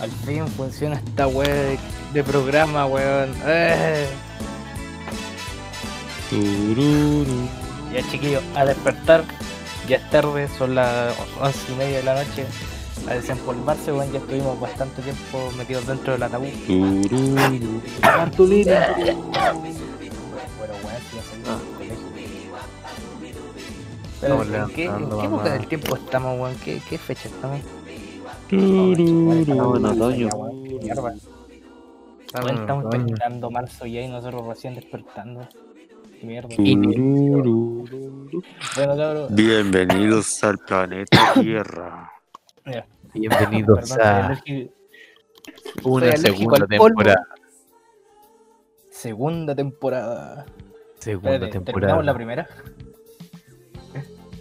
Al fin funciona esta web de, de programa, weón. Eh. Ya chiquillos, a despertar. Ya es tarde, son las once y media de la noche. A desempolvarse, weón. Ya estuvimos bastante tiempo metidos dentro del ataúd. Cartulina. Colegio. Pero, ¿en qué, en qué época del tiempo estamos, weón? ¿Qué, qué fecha estamos? Estamos en otoño. Estamos terminando marzo ya y nosotros recién despertando. Mierda. Tururu. Bueno, cabrón. Bienvenidos al planeta Tierra. Bienvenidos perdón, a alérgico- una segunda temporada. Segunda temporada. Segunda Espérate, ¿Terminamos temporada. la primera?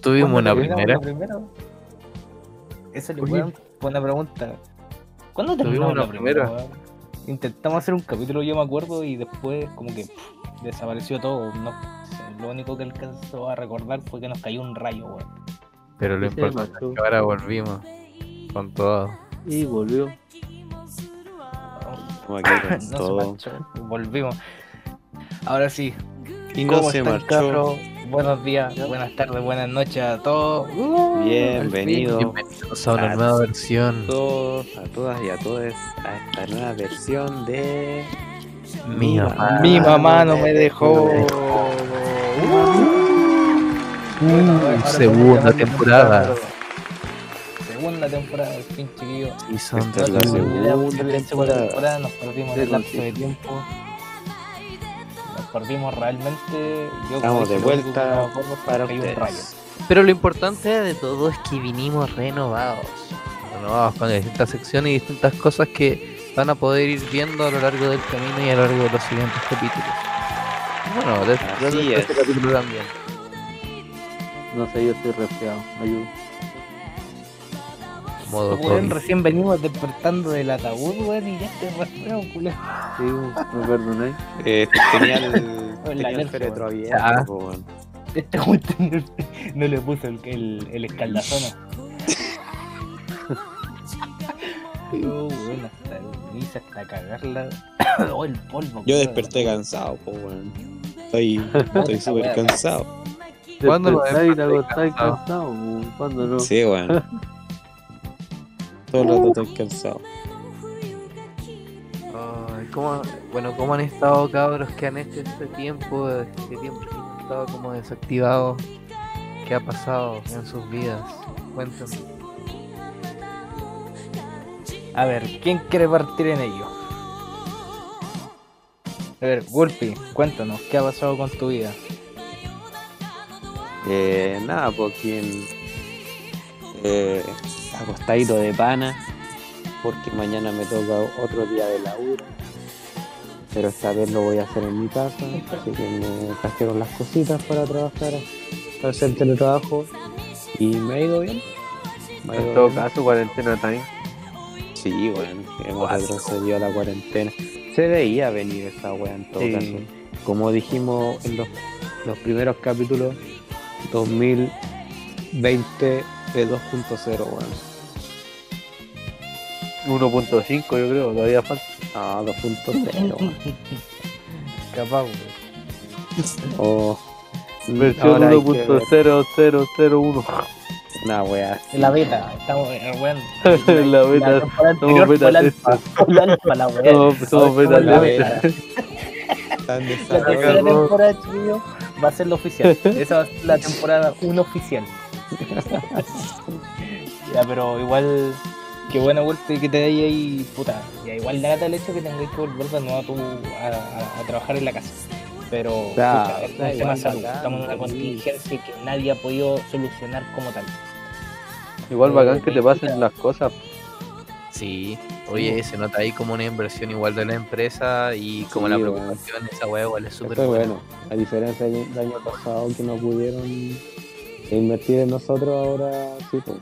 Tuvimos ¿Cuándo una terminamos primera. la primera? Esa Oye. weón, buena pregunta. ¿Cuándo Tuvimos terminamos una la primera? Intentamos hacer un capítulo, yo me acuerdo, y después como que pff, desapareció todo. No, lo único que alcanzó a recordar fue que nos cayó un rayo, weón. Pero lo importante es que ahora volvimos con todo. Y volvió. Con No se todo. volvimos. Ahora sí, Y no ¿cómo se están, marchó. Buenos días, buenas tardes, buenas noches a todos. Uh, Bienvenido Bienvenidos a una nueva versión. a todos, a todas y a todos a esta nueva versión de Mi mamá. Mi mamá no me dejó. Ahora- ahora segunda temporada. Segunda temporada, al fin, chiquillos. Y son No la segunda temporada. nos perdimos el lapso de tiempo. Perdimos realmente. Yo Estamos de vuelta acuerdo para un rayo. Pero lo importante de todo es que vinimos renovados. Renovados con distintas secciones y distintas cosas que van a poder ir viendo a lo largo del camino y a lo largo de los siguientes capítulos. Bueno, de, de- Así de es. este capítulo también. No sé, yo estoy resfriado. Ayuda. Modo Weón, recién venimos despertando del ataúd, weón, y ya estoy resfriado, culero. Sí, me perdonáis. Eh, tenía el, La tenía el alergia, féretro abierto, Ah. weón. Este weón no le puso el, el, el escaldazono. Oh, weón, hasta el hice hasta cagarla. oh, el polvo. Yo weón. desperté cansado, po, weón. Estoy estoy súper cansado. ¿Cuándo lo acostáis cansado? cansado. ¿Cuándo no? Sí, weón. Todo el rato estoy cansado. Ay, ¿cómo- bueno, ¿cómo han estado cabros que han hecho este tiempo, este tiempo que han estado como desactivados? ¿Qué ha pasado en sus vidas? Cuéntenme. A ver, ¿quién quiere partir en ello? A ver, Gulpi, cuéntanos, ¿qué ha pasado con tu vida? Eh, nada, pues quien eh, acostadito de pana, porque mañana me toca otro día de laburo. Pero esta vez lo voy a hacer en mi casa, así que me trajeron las cositas para trabajar, para hacer teletrabajo. Y me ha ido bien. Me ha ido En todo bien. caso, cuarentena time. Sí, bueno, hemos retrocedido a la cuarentena. Se veía venir esa wea en todo Sí. caso. Como dijimos en los, los primeros capítulos, 2020 de 2.0, weón. 1.5 yo creo, todavía falta. Ah, 2.0, weón. Capaz, weón. Oh, Versión ahora hay que ver 1.0001. Una wea. En la beta, estamos, weón. La beta. La temporada somos beta weá. Somos, beta en la beta. Tercera temporada, chiquillo, va a ser la oficial. Esa va a ser la temporada 1 oficial. ya, pero igual, qué buena vuelta que te dé ahí, puta. Ya, igual da el hecho que tengáis que volver de nuevo a, tu, a, a- a trabajar en la casa. Pero, pucha, es un da tema igual, de salud. bacán, Estamos en una contingencia que nadie ha podido solucionar como tal. Igual bacán que te pasen las cosas. Sí, oye, se nota ahí como una inversión igual de la empresa y como Sí, la preocupación, esa weá igual es súper buena. bueno. A diferencia del del año pasado que no pudieron invertir en nosotros, ahora sí, pues.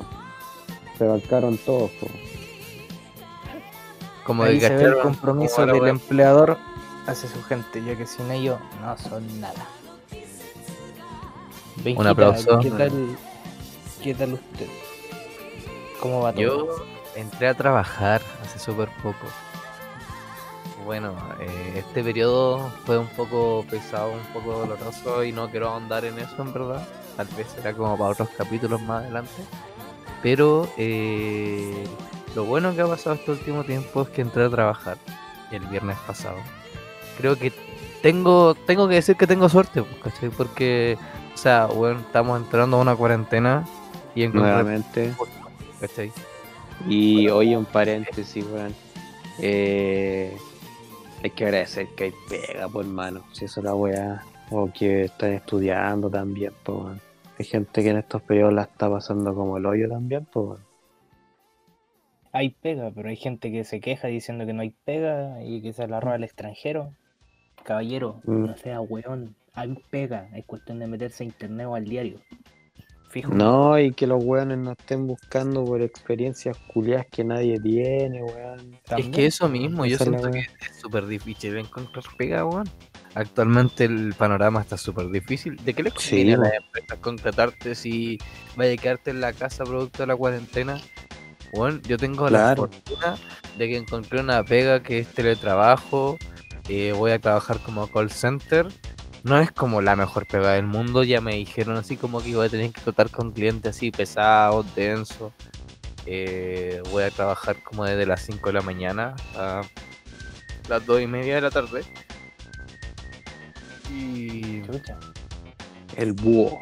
Se bancaron todos. Como Ahí de se ve el compromiso del empleador hacia su gente, ya que sin ellos no son nada. Benjita, aplauso. ¿Qué tal, ¿Qué tal usted? ¿Cómo va todo? Yo entré a trabajar hace súper poco. Bueno, eh, este periodo fue un poco pesado, un poco doloroso y no quiero ahondar en eso en verdad. Tal vez será como para otros capítulos más adelante. Pero eh, lo bueno que ha pasado este último tiempo es que entré a trabajar el viernes pasado. Creo que tengo tengo que decir que tengo suerte, ¿cachai? Porque, o sea, bueno, estamos entrando a una cuarentena y encontré... Nuevamente. ¿cachai? Y oye, un paréntesis, weón. Eh, hay que agradecer que hay pega, por hermano. Si eso es la weá. O que están estudiando también, pues. Hay gente que en estos periodos la está pasando como el hoyo también, pues, weón. Hay pega, pero hay gente que se queja diciendo que no hay pega y que se la roba al extranjero. Caballero, Mm. no sea weón. Hay pega, es cuestión de meterse a internet o al diario. Fijo. No, y que los weones no estén buscando por experiencias culiadas que nadie tiene, weón. Es que eso mismo, yo siento que es súper difícil encontrar pega, weón. Actualmente el panorama está súper difícil. ¿De qué Sí, conviene a las empresas contratarte si vaya a quedarte en la casa producto de la cuarentena? Bueno, yo tengo Claro. la fortuna de que encontré una pega que es teletrabajo. eh, voy a trabajar como call center. No es como la mejor pega del mundo. Ya me dijeron así como que voy a tener que tratar con clientes así pesados, densos. Eh, voy a trabajar como desde las 5 de la mañana a las 2 y media de la tarde. Y, Chucha. El búho.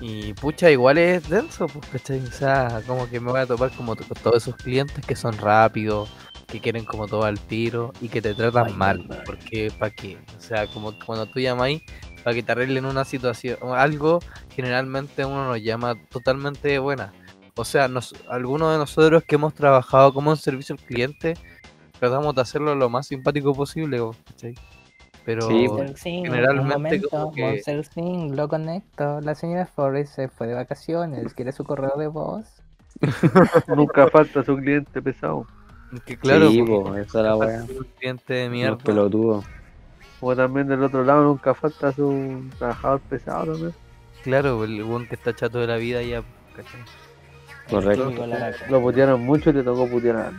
y pucha, igual es denso, pues, ¿cachai? O sea, como que me voy a topar como con todos esos clientes que son rápidos, que quieren como todo al tiro y que te tratan Ay, mal. Porque, ¿para qué? O sea, como cuando tú llamáis para que te arreglen una situación o algo, generalmente uno nos llama totalmente buena. O sea, nos, algunos de nosotros que hemos trabajado como en servicio al cliente, tratamos de hacerlo lo más simpático posible, po, ¿cachai? Pero Sí, Singh, generalmente un momento, como que- Monster Singh, lo conecto. La señora Forrest se fue de vacaciones. ¿Quiere su correo de voz? Nunca falta su cliente pesado. que claro, sí, po, esa la un cliente de mierda. pelotudos. Como también del otro lado nunca falta su trabajador pesado también. Claro, el buen que está chato de la vida ya, ¿cachai? Correcto. Lo putearon mucho y le tocó putear a.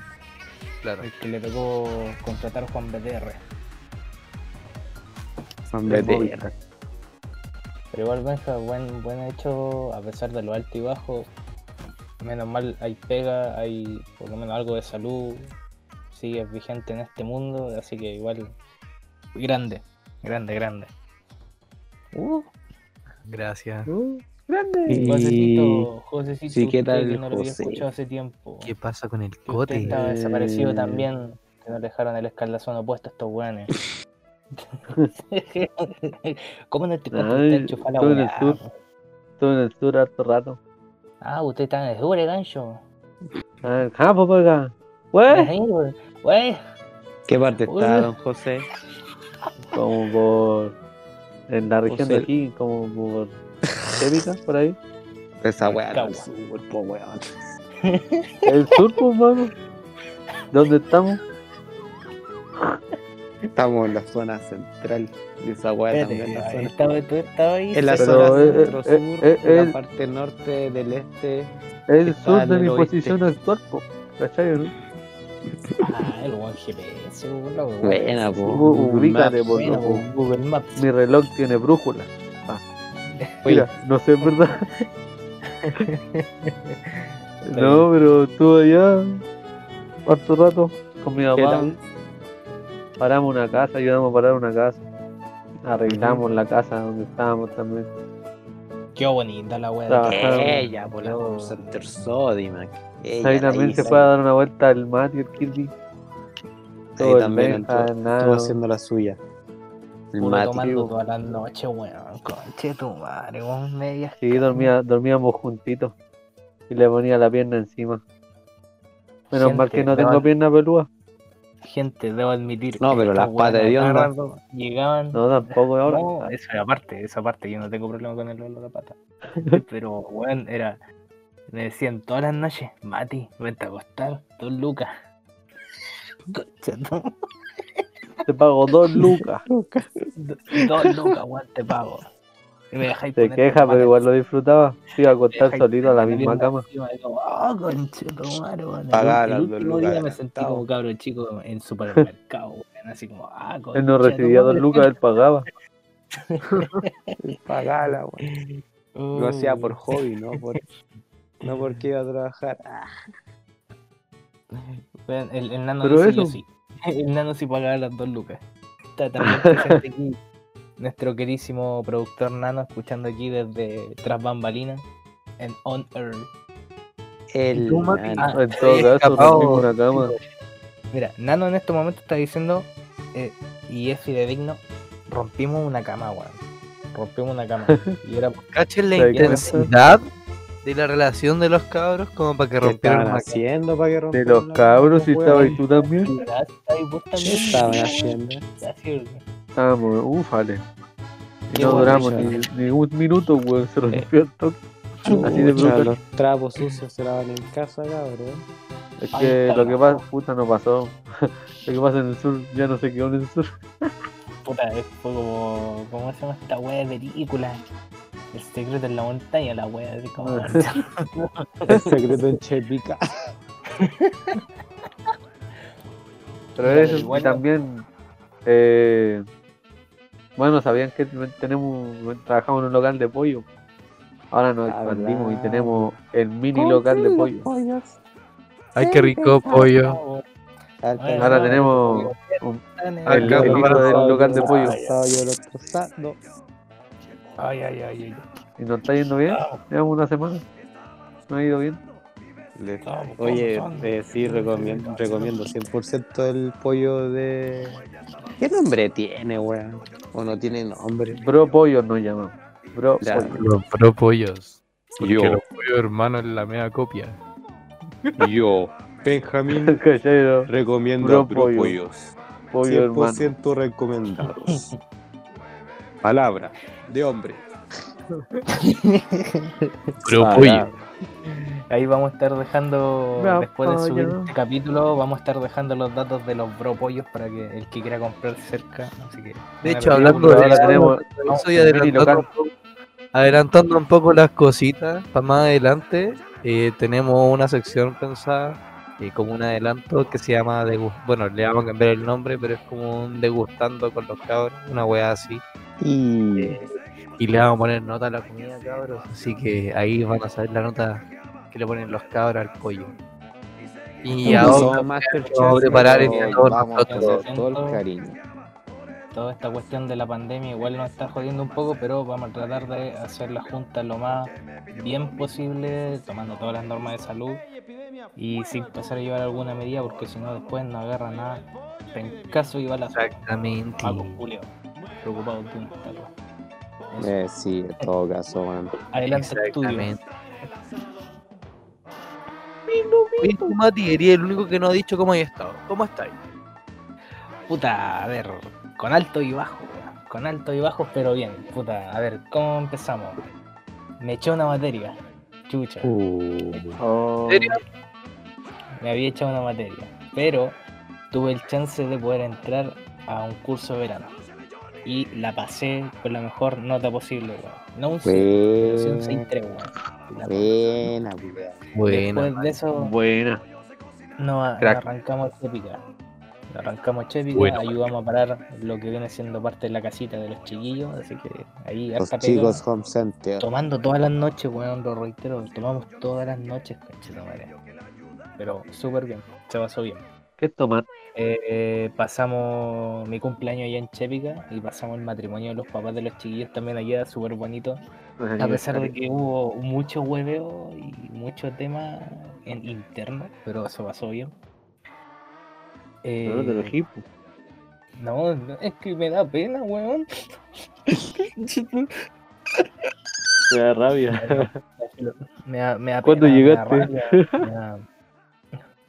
Claro. El que le tocó contratar a Juan BTR. De-. Pero igual Benja, buen, buen hecho, a pesar de lo alto y bajo. Menos mal hay pega, hay por lo menos algo de salud. Sigue vigente en este mundo, así que igual grande, grande, grande. Uh, Gracias. Uh, grande. Y- Josecito, Josecito, sí, ¿qué tal, que no lo había escuchado hace tiempo. ¿Qué pasa con el cote? estaba desaparecido Eh. también, que nos dejaron el escalazón opuesto a estos weones. ¿Cómo no te cuento Ay, usted enchufa la estoy en el weá, sur. po? Estuve en el sur harto rato. Ah, usted está en el sur, gancho. Ah, pues acá. Wey. ¿Qué parte Uy. está, don José? Como por. En la región de aquí, como por. Épica, por ahí. Esa weá del sur, po, weón. El sur, pues, mano. ¿Dónde estamos? Estamos en la zona central. Y esa weá también en la zona. estaba, tú estabas ahí. En la Pero, zona eh, eh, centro-sur, eh, eh, en la el- parte norte del este. El sur de mi oeste. posición actual, po. ¿Cachai, o no? Ah, el buen GPS, bro. Buena, ubícate, Maps. po, Bueno, loco. po, Google Maps. Mi reloj tiene brújula. Oye, Mira, no sé, verdad. no, pero estuve allá harto rato con mi ¿qué papá. tal? Paramos una casa, ayudamos a parar una casa. Arreglamos la casa donde estábamos también. Qué bonita la wea. Ella, por la Center Sodimac. Ella Ahí también se fue a dar una vuelta al Mati, el Kirby. Todo Ahí también entró, estuvo haciendo la suya. El Puro Mati. tomando todas las noches, weón. Conche tu madre, weón. Medias. Sí, dormía, dormíamos juntitos. Y le ponía la pierna encima. Menos Gente, mal que no tengo pierna peluda. Gente, debo admitir. No, pero las patas de onda. Llegaban. No, tampoco ahora. No, eso esa parte, yo no tengo problema con el olor de pata. Pero, weón, era. Me decían todas las noches, Mati, vente a acostar, dos lucas. Concha Te pago dos lucas. do- Dos lucas, weón, te pago. Y me dejáis Se poner queja, pero igual lo disfrutaba. Se iba a acostar solito a la misma cama. "Ah, weón". El- último día me sentí como cabro chico en supermercado. Así como, ah, Él no recibía dos lucas, él pagaba. Pagala, weón. Lo hacía por hobby, no por no porque iba a trabajar. El, el nano Pero dice eso- yo sí. El nano sí pagaba las dos lucas. Está también presente aquí nuestro querísimo productor nano, escuchando aquí desde tras bambalinas en On Air. El nano. Ah, En todo caso, escapado. rompimos una cama. Mira, Nano en este momento está diciendo, eh, y es fidedigno, rompimos una cama, weón. Rompimos una cama. Y era Cachen la intensidad de la relación de los cabros como para que ¿Qué rompieran haciendo para que De rompieran los la cabros, estabas weón? y tú también. Y vos ¿Qué también. estaban haciendo? Estábamos, ufale. Y no duramos ni, ni un minuto, weón. Se rompió el toque. Así de brutal. los trapos sucios se lavan en casa, cabrón. Es que lo que pasa, puta, no pasó. Lo que pasa en el sur ya no se quedó en el sur. Puta, es fue como, ¿cómo se llama esta wea de película? El secreto en la montaña, la wea, así como... El secreto en Chepica. Pero eso, igual también, eh, bueno, sabían que tenemos, trabajamos en un local de pollo. Ahora nos Ah, expandimos y tenemos el mini local de pollo. Ay, qué rico pollo. Ahora tenemos un- el del local de pollo. Ay, ay, ay, ay. Y nos está yendo bien. Llevamos una semana. Nos ha ido bien. Estamos Oye, eh, sí, recomiendo, recomiendo 100% el pollo de... ¿Qué nombre tiene, weón? ¿O no tiene nombre? Bro pollo nos llamamos. Bro Ya. pollo. Los pro pollos. Porque Yo. los pollos hermanos en la media copia. Yo, Benjamín, ¿Cachai, no? recomiendo Bro. Pollos. Pollo hermano. 100% recomendados. Palabra de hombre. Pro Ah, pollo. Ahí vamos a estar dejando, Bro después de subir este capítulo, vamos a estar dejando los datos de los bro pollos para que el que quiera comprar cerca. Así que, De hecho, hablando de eso, tenemos adelantando un poco las cositas para más adelante, eh, tenemos una sección pensada eh, como un adelanto que se llama degus- bueno, le vamos a cambiar el nombre, pero es como un degustando con los cabros, una weá así. Y Y le vamos a poner nota a la comida, cabros. Así que ahí van a saber la nota que le ponen los cabros al pollo. Y ahora vamos a preparar hacer todo el cariño. Toda esta cuestión de la pandemia igual nos está jodiendo un poco, pero vamos a tratar de hacer la junta lo más bien posible, tomando todas las normas de salud y sin empezar a llevar alguna medida, porque si no después no agarra nada. En caso iba la Exactamente. Paco Julio, preocupado. Eh, sí, en todo caso, man. Adelante estudio. Exactamente. Oye, Mati, eres el único que no ha dicho cómo hay estado. ¿Cómo estáis? Puta, a ver, con alto y bajo, weón, con alto y bajo, pero bien. Puta, a ver, ¿cómo empezamos? Me eché una materia, chucha. Uh, Oh, ¿En serio? me había echado una materia, pero tuve el chance de poder entrar a un curso de verano. Y la pasé con la mejor nota posible, weón. No un 6, pero sí un buena, 6-3, weón. La- buena, weón. Bueno, Después de eso, buena. Crack. arrancamos Chépica. Nos arrancamos Chépica, Bueno. ayudamos a parar lo que viene siendo parte de la casita de los chiquillos, así que ahí Los chicos home center. Tomando todas las noches, weón, lo reitero, tomamos todas las noches, conchetumare. Pero súper bien, se pasó bien. ¿Qué es tomar? Eh, pasamos mi cumpleaños allá en Chépica y pasamos el matrimonio de los papás de los chiquillos también allá, súper bonito. A pesar de que hubo mucho hueveo y mucho tema en interno, pero se pasó bien. Eh, No, te lo equipo. no, no, es que me da pena, weón. Me da rabia. Me da, me da ¿Cuándo pena, me da llegaste? rabia, me da-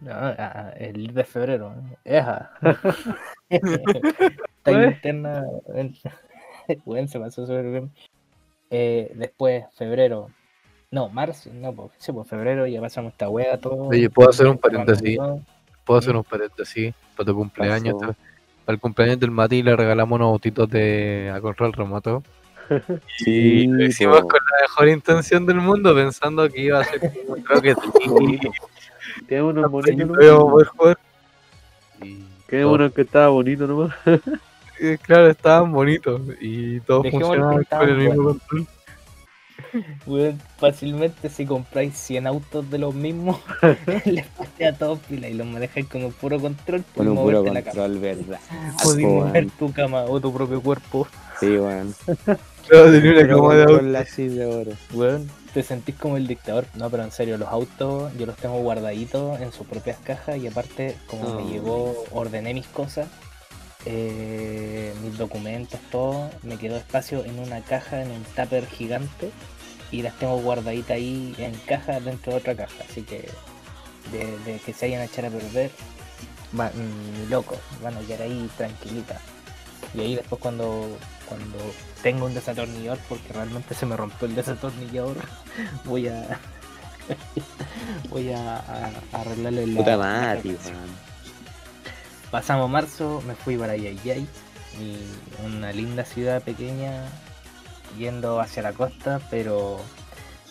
No, ah, el 10 de febrero. Eja. Esta interna. Weón, se pasó súper bien. Eh, después, febrero. No, marzo. No, pues, sí, pues febrero ya pasamos esta wea todo. Oye, ¿puedo hacer un paréntesis? todo. Puedo hacer un paréntesis para tu cumpleaños. Para el cumpleaños del Mati le regalamos unos autitos de a control remoto. Sí, Lo hicimos po. con la mejor intención del mundo, pensando que iba a ser un bonito que nomás. íbamos a poder jugar. Y Quedé todo- uno que estaba bonito nomás. claro, estaban bonitos y todos Dejémoslo funcionaban con el mismo control. Weón, fácilmente si compráis 100 autos de los mismos, les pasé a todos pila y los manejáis con un puro control Con por un puro la cama. ¿verdad? Podéis weón. mover tu cama o tu propio cuerpo. Sí, weón. Claro, tenía una Puro cama de auto. control así de oro. Weón, te sentís como el dictador. No, pero en serio, los autos yo los tengo guardaditos en sus propias cajas y aparte, como me llegó, ordené mis cosas, eh, mis documentos, todo, me quedó espacio en una caja, en un tupper gigante y las tengo guardaditas ahí en caja dentro de otra caja. Así que de, de que se hayan a echar a perder, va, mm, loco, van a quedar ahí tranquilitas. Y ahí después cuando, cuando tengo un desatornillador, porque realmente se me rompió el desatornillador, voy a voy a, a- a arreglarle la, Puta weón. Pasamos marzo, me fui para Yayay, y una linda ciudad pequeña, yendo hacia la costa, pero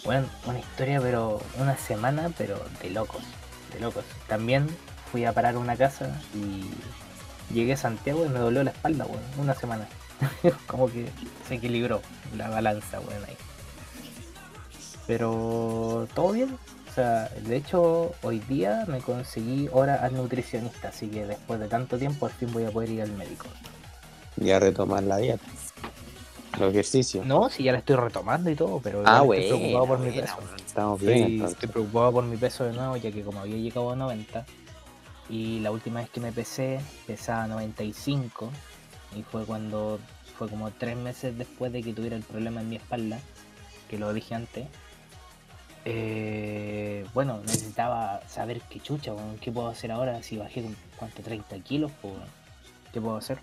bueno, una historia, pero una semana, pero de locos, de locos. También fui a parar una casa y llegué a Santiago y me dolió la espalda, weón, una semana. Como que se equilibró la balanza, weón, ahí. Pero todo bien. O sea, de hecho, hoy día me conseguí hora al nutricionista, así que después de tanto tiempo al fin voy a poder ir al médico. Y a retomar la dieta. El ejercicio. No, si ya la estoy retomando y todo, pero ah, bueno. estoy preocupado por mi peso. Estamos bien, Estoy, preocupado por mi peso de nuevo, ya que como había llegado a 90 y la última vez que me pesé pesaba 95 y fue cuando fue como tres meses después de que tuviera el problema en mi espalda, que lo dije antes. Eh, bueno, necesitaba saber qué chucha, qué puedo hacer ahora si bajé cuánto 30 kilos, pues, qué puedo hacer.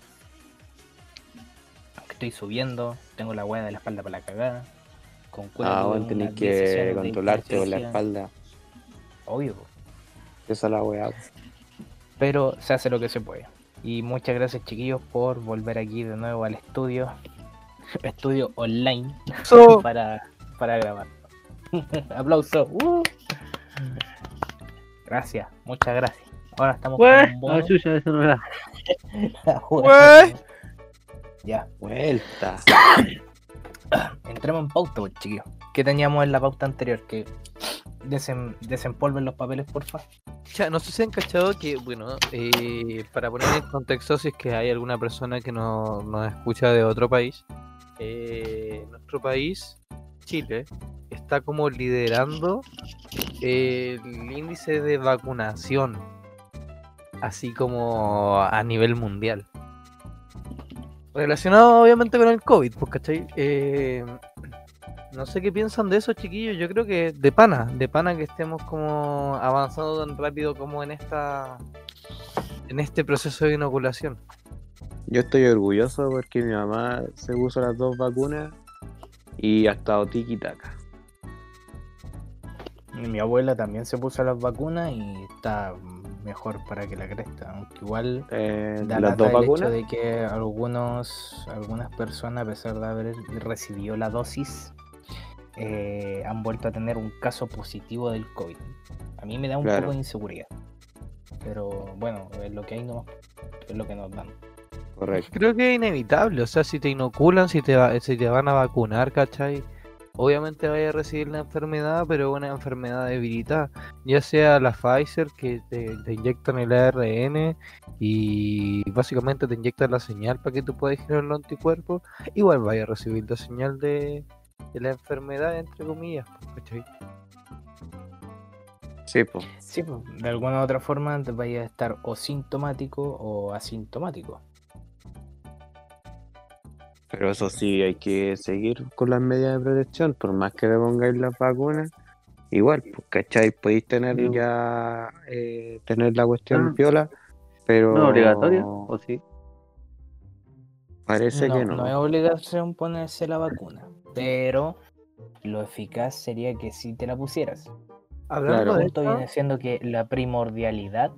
Estoy subiendo, tengo la hueá de la espalda para la cagada. Con Ah, bueno, tenés unas 10 sesiones que controlarte con la espalda. Obvio, po. Esa es la weá. pero se hace lo que se puede. Y muchas gracias chiquillos por volver aquí de nuevo al estudio, estudio online So, para, para grabar. Aplauso. ¡uh! Gracias, muchas gracias. Ahora estamos con Wey, un ah, bono. chucha, eso no era. Ya, Vuelta. entremos en pauta, pues, chiquillos. ¿Qué teníamos en la pauta anterior? Que desen- desempolven los papeles, porfa. Ya, no sé si han cachado que, bueno, eh, para poner en contexto, si es que hay alguna persona que no- nos escucha de otro país, eh, nuestro país, Chile, está como liderando el índice de vacunación, así como a nivel mundial. Relacionado obviamente con el COVID, pues, ¿cachai? Eh, no sé qué piensan de eso, chiquillos. Yo creo que de pana, de pana que estemos como avanzando tan rápido como en esta en este proceso de inoculación. Yo estoy orgulloso porque mi mamá se puso las dos vacunas y ha estado tiki taka. Y Mi abuela también se puso las vacunas y está mejor para que la cresta, aunque igual Eh, da las dos el hecho vacunas. de que algunos algunas personas a pesar de haber recibido la dosis eh, han vuelto a tener un caso positivo del COVID. A mí me da un Claro. poco de inseguridad. Pero bueno, es lo que hay no es lo que nos dan. Correcto. Creo que es inevitable, o sea, si te inoculan, si te, va- si te van a vacunar, ¿cachai? Obviamente vaya a recibir la enfermedad, pero una enfermedad debilitada. Ya sea la Pfizer, que te, te inyectan el ARN y básicamente te inyectan la señal para que tú puedas generar los anticuerpos, igual vaya a recibir la señal de, de la enfermedad, entre comillas, ¿cachai? Sí, pues. Sí, pues, de alguna u otra forma te vaya a estar o sintomático o asintomático. Pero eso sí, hay que seguir con las medidas de protección, por más que le pongáis las vacunas. Igual, pues, ¿cachai? Podéis tener Sí. ya, eh, tener la cuestión Ah. piola, pero ¿No es obligatorio? ¿O sí? parece no, que no. no es obligación ponerse la vacuna, pero lo eficaz sería que si te la pusieras. Hablando Claro. De esto, viene siendo que la primordialidad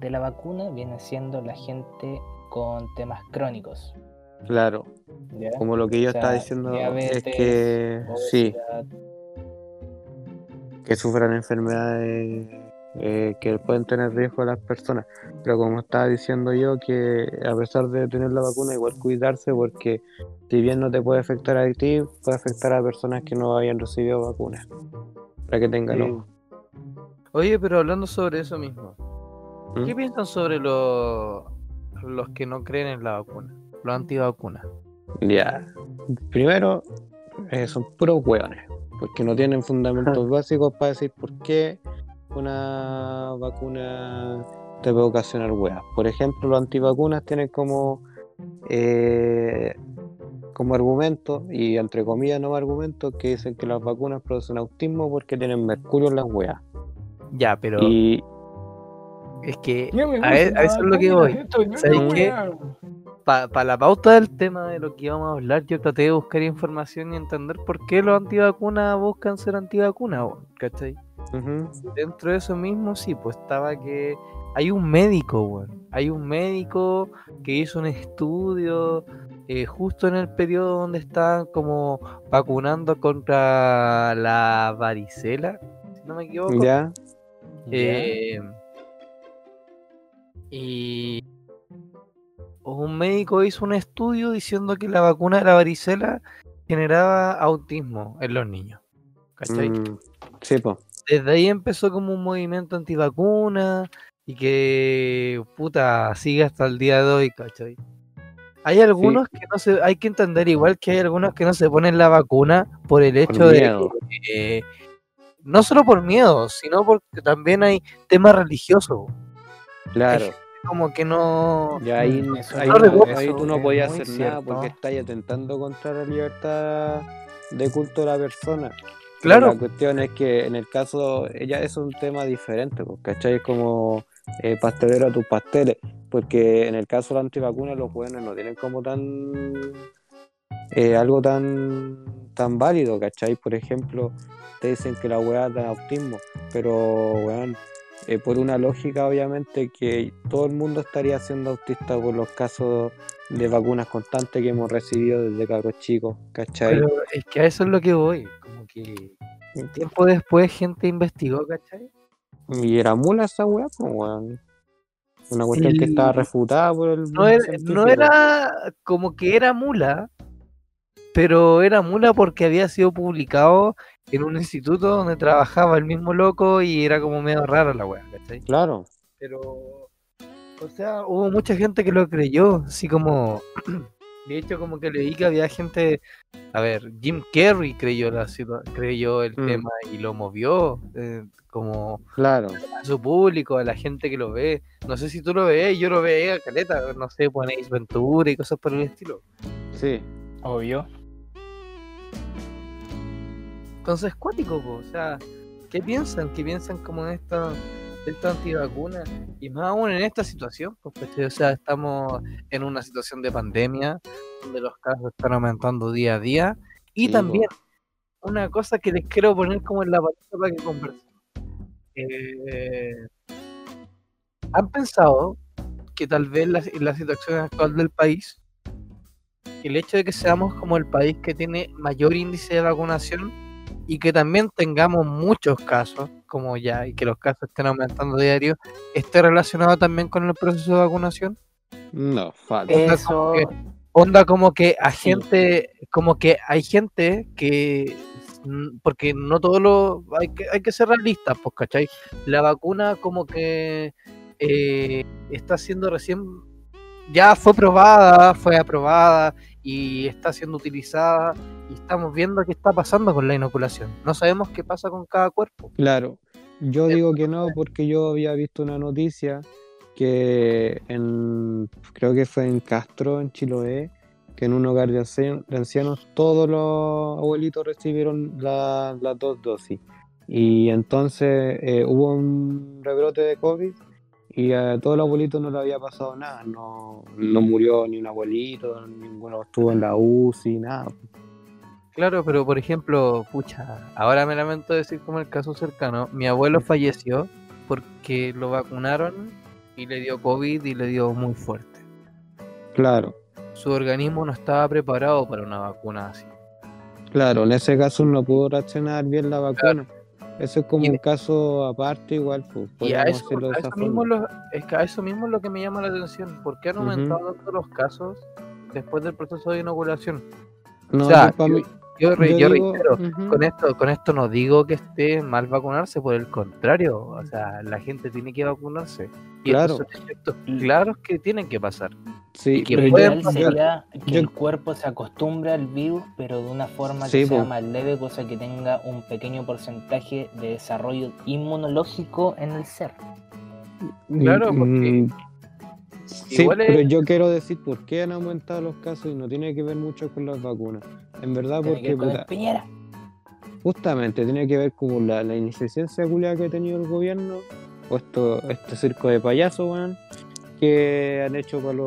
de la vacuna viene siendo la gente con temas crónicos. Claro, ¿ya? como lo que yo O sea, estaba diciendo es que sí, que sufran enfermedades eh, que pueden tener riesgo a las personas. Pero como estaba diciendo yo, que a pesar de tener la vacuna, igual cuidarse, porque si bien no te puede afectar a ti, puede afectar a personas que no hayan recibido vacunas. Para que tengan Sí. ojo. Oye, pero hablando sobre eso mismo, ¿Mm? ¿qué piensan sobre los los que no creen en la vacuna? Los antivacunas. Ya. Primero, eh, son puros hueones, porque no tienen fundamentos básicos para decir por qué una vacuna te puede ocasionar hueas. Por ejemplo, los antivacunas tienen como eh, como argumento, y entre comillas no argumento, que dicen que las vacunas producen autismo porque tienen mercurio en las hueas. Ya, pero Y es que a, e- a eso es lo que voy. esto no es ¿Sabes una qué? Para la pauta del tema de lo que íbamos a hablar, yo traté de buscar información y entender por qué los antivacunas buscan ser antivacunas, weón, ¿cachai? Dentro de eso mismo, sí, pues estaba que hay un médico, weón. Hay un médico que hizo un estudio eh, justo en el periodo donde estaban como vacunando contra la varicela, si no me equivoco. ya, Eh, y un médico hizo un estudio diciendo que la vacuna de la varicela generaba autismo en los niños. ¿Cachai? mm, sí, po. Desde ahí empezó como un movimiento antivacuna y que puta sigue hasta el día de hoy, ¿cachai? Hay algunos que no se, hay que entender igual que hay algunos que no se ponen la vacuna por el hecho Por de eh, no solo por miedo, sino porque también hay temas religiosos. claro. Como que no. Ya ahí, no ahí tú no podías hacer nada porque estás atentando contra la libertad de culto de la persona. Pero Claro, La cuestión es que en el caso, ella es un tema diferente, pues, ¿cachai? Es como eh, pastelero a tus pasteles, porque en el caso de la antivacuna los jóvenes no tienen como tan eh, algo tan tan válido, ¿cachai? Por ejemplo, te dicen que la weá da autismo, pero weón, eh, por una lógica obviamente que todo el mundo estaría siendo autista por los casos de vacunas constantes que hemos recibido desde cabros chicos, ¿cachai? pero es que a eso es lo que voy. Como que tiempo después gente investigó, ¿cachai? Y era mula esa weá, pues weón. Una cuestión que estaba refutada por el era, no era como que era mula, pero era mula porque había sido publicado en un instituto donde trabajaba el mismo loco y era como medio raro la weá, ¿cachai? Claro, Pero, o sea, hubo mucha gente que lo creyó, así como, de hecho como que leí que había gente, a ver, Jim Carrey creyó, la, creyó el Mm. tema y lo movió, eh, como claro. a su público, a la gente que lo ve. No sé si tú lo ves, yo lo veía, caleta, no sé, ponéis Ventura y cosas por el estilo. Sí. Obvio. Entonces, cuático, po, o sea, ¿qué piensan? ¿Qué piensan como en esta, esta antivacuna? Y más aún en esta situación, ¿cachai? o sea, estamos en una situación de pandemia, donde los casos están aumentando día a día, y Sí, también una cosa que les quiero poner como en la palestra para que conversen. Eh, ¿Han pensado que tal vez la, la situación actual del país, el hecho de que seamos como el país que tiene mayor índice de vacunación y que también tengamos muchos casos, como ya, y que los casos estén aumentando diario, esté relacionado también con el proceso de vacunación? No, falta. Onda Eso. como que- Onda como que a Sí. gente, como que hay gente que, porque no todo lo, hay que, hay que ser realistas, pues, ¿cachai? La vacuna como que eh, está siendo recién, ya fue probada, fue aprobada y está siendo utilizada y estamos viendo qué está pasando con la inoculación. No sabemos qué pasa con cada cuerpo. Claro. Yo digo que no porque yo había visto una noticia que en, creo que fue en Castro, en Chiloé, que en un hogar de ancianos, todos los abuelitos recibieron la- las dos dosis. Y entonces eh, hubo un rebrote de COVID y a todos los abuelitos no le había pasado nada. No, no murió ni un abuelito, ninguno estuvo en la UCI, nada. Claro, pero por ejemplo, pucha, ahora me lamento decir como el caso cercano, mi abuelo falleció porque lo vacunaron y le dio COVID y le dio muy fuerte. Claro. su organismo no estaba preparado para una vacuna así. Claro, en ese caso no pudo reaccionar bien la vacuna. Eso es como Y- un caso aparte igual, pues. Y a eso, a mismo lo, es que a eso mismo es lo que me llama la atención. ¿Por qué han aumentado tanto los casos después del proceso de inoculación? No, o sea, yo mí- Yo, re- yo yo digo, reitero, ujú. con esto, con esto no digo que esté mal vacunarse, por el contrario, o sea, la gente tiene que vacunarse. Y Claro. estos son efectos claros que tienen que pasar. Sí, que pero Ideal pasar. sería que yo- el cuerpo se acostumbre al virus, pero de una forma Sí, que sea más leve, cosa que tenga un pequeño porcentaje de desarrollo inmunológico en el ser. Claro, porque Mm, Sí, igual es- pero yo quiero decir por qué han aumentado los casos y no tiene que ver mucho con las vacunas. En verdad, Tiene que porque ver con el puta, Piñera. justamente tiene que ver con la, la ineficiencia culiada que ha tenido el gobierno, o esto, este circo de payasos, weón, que han hecho para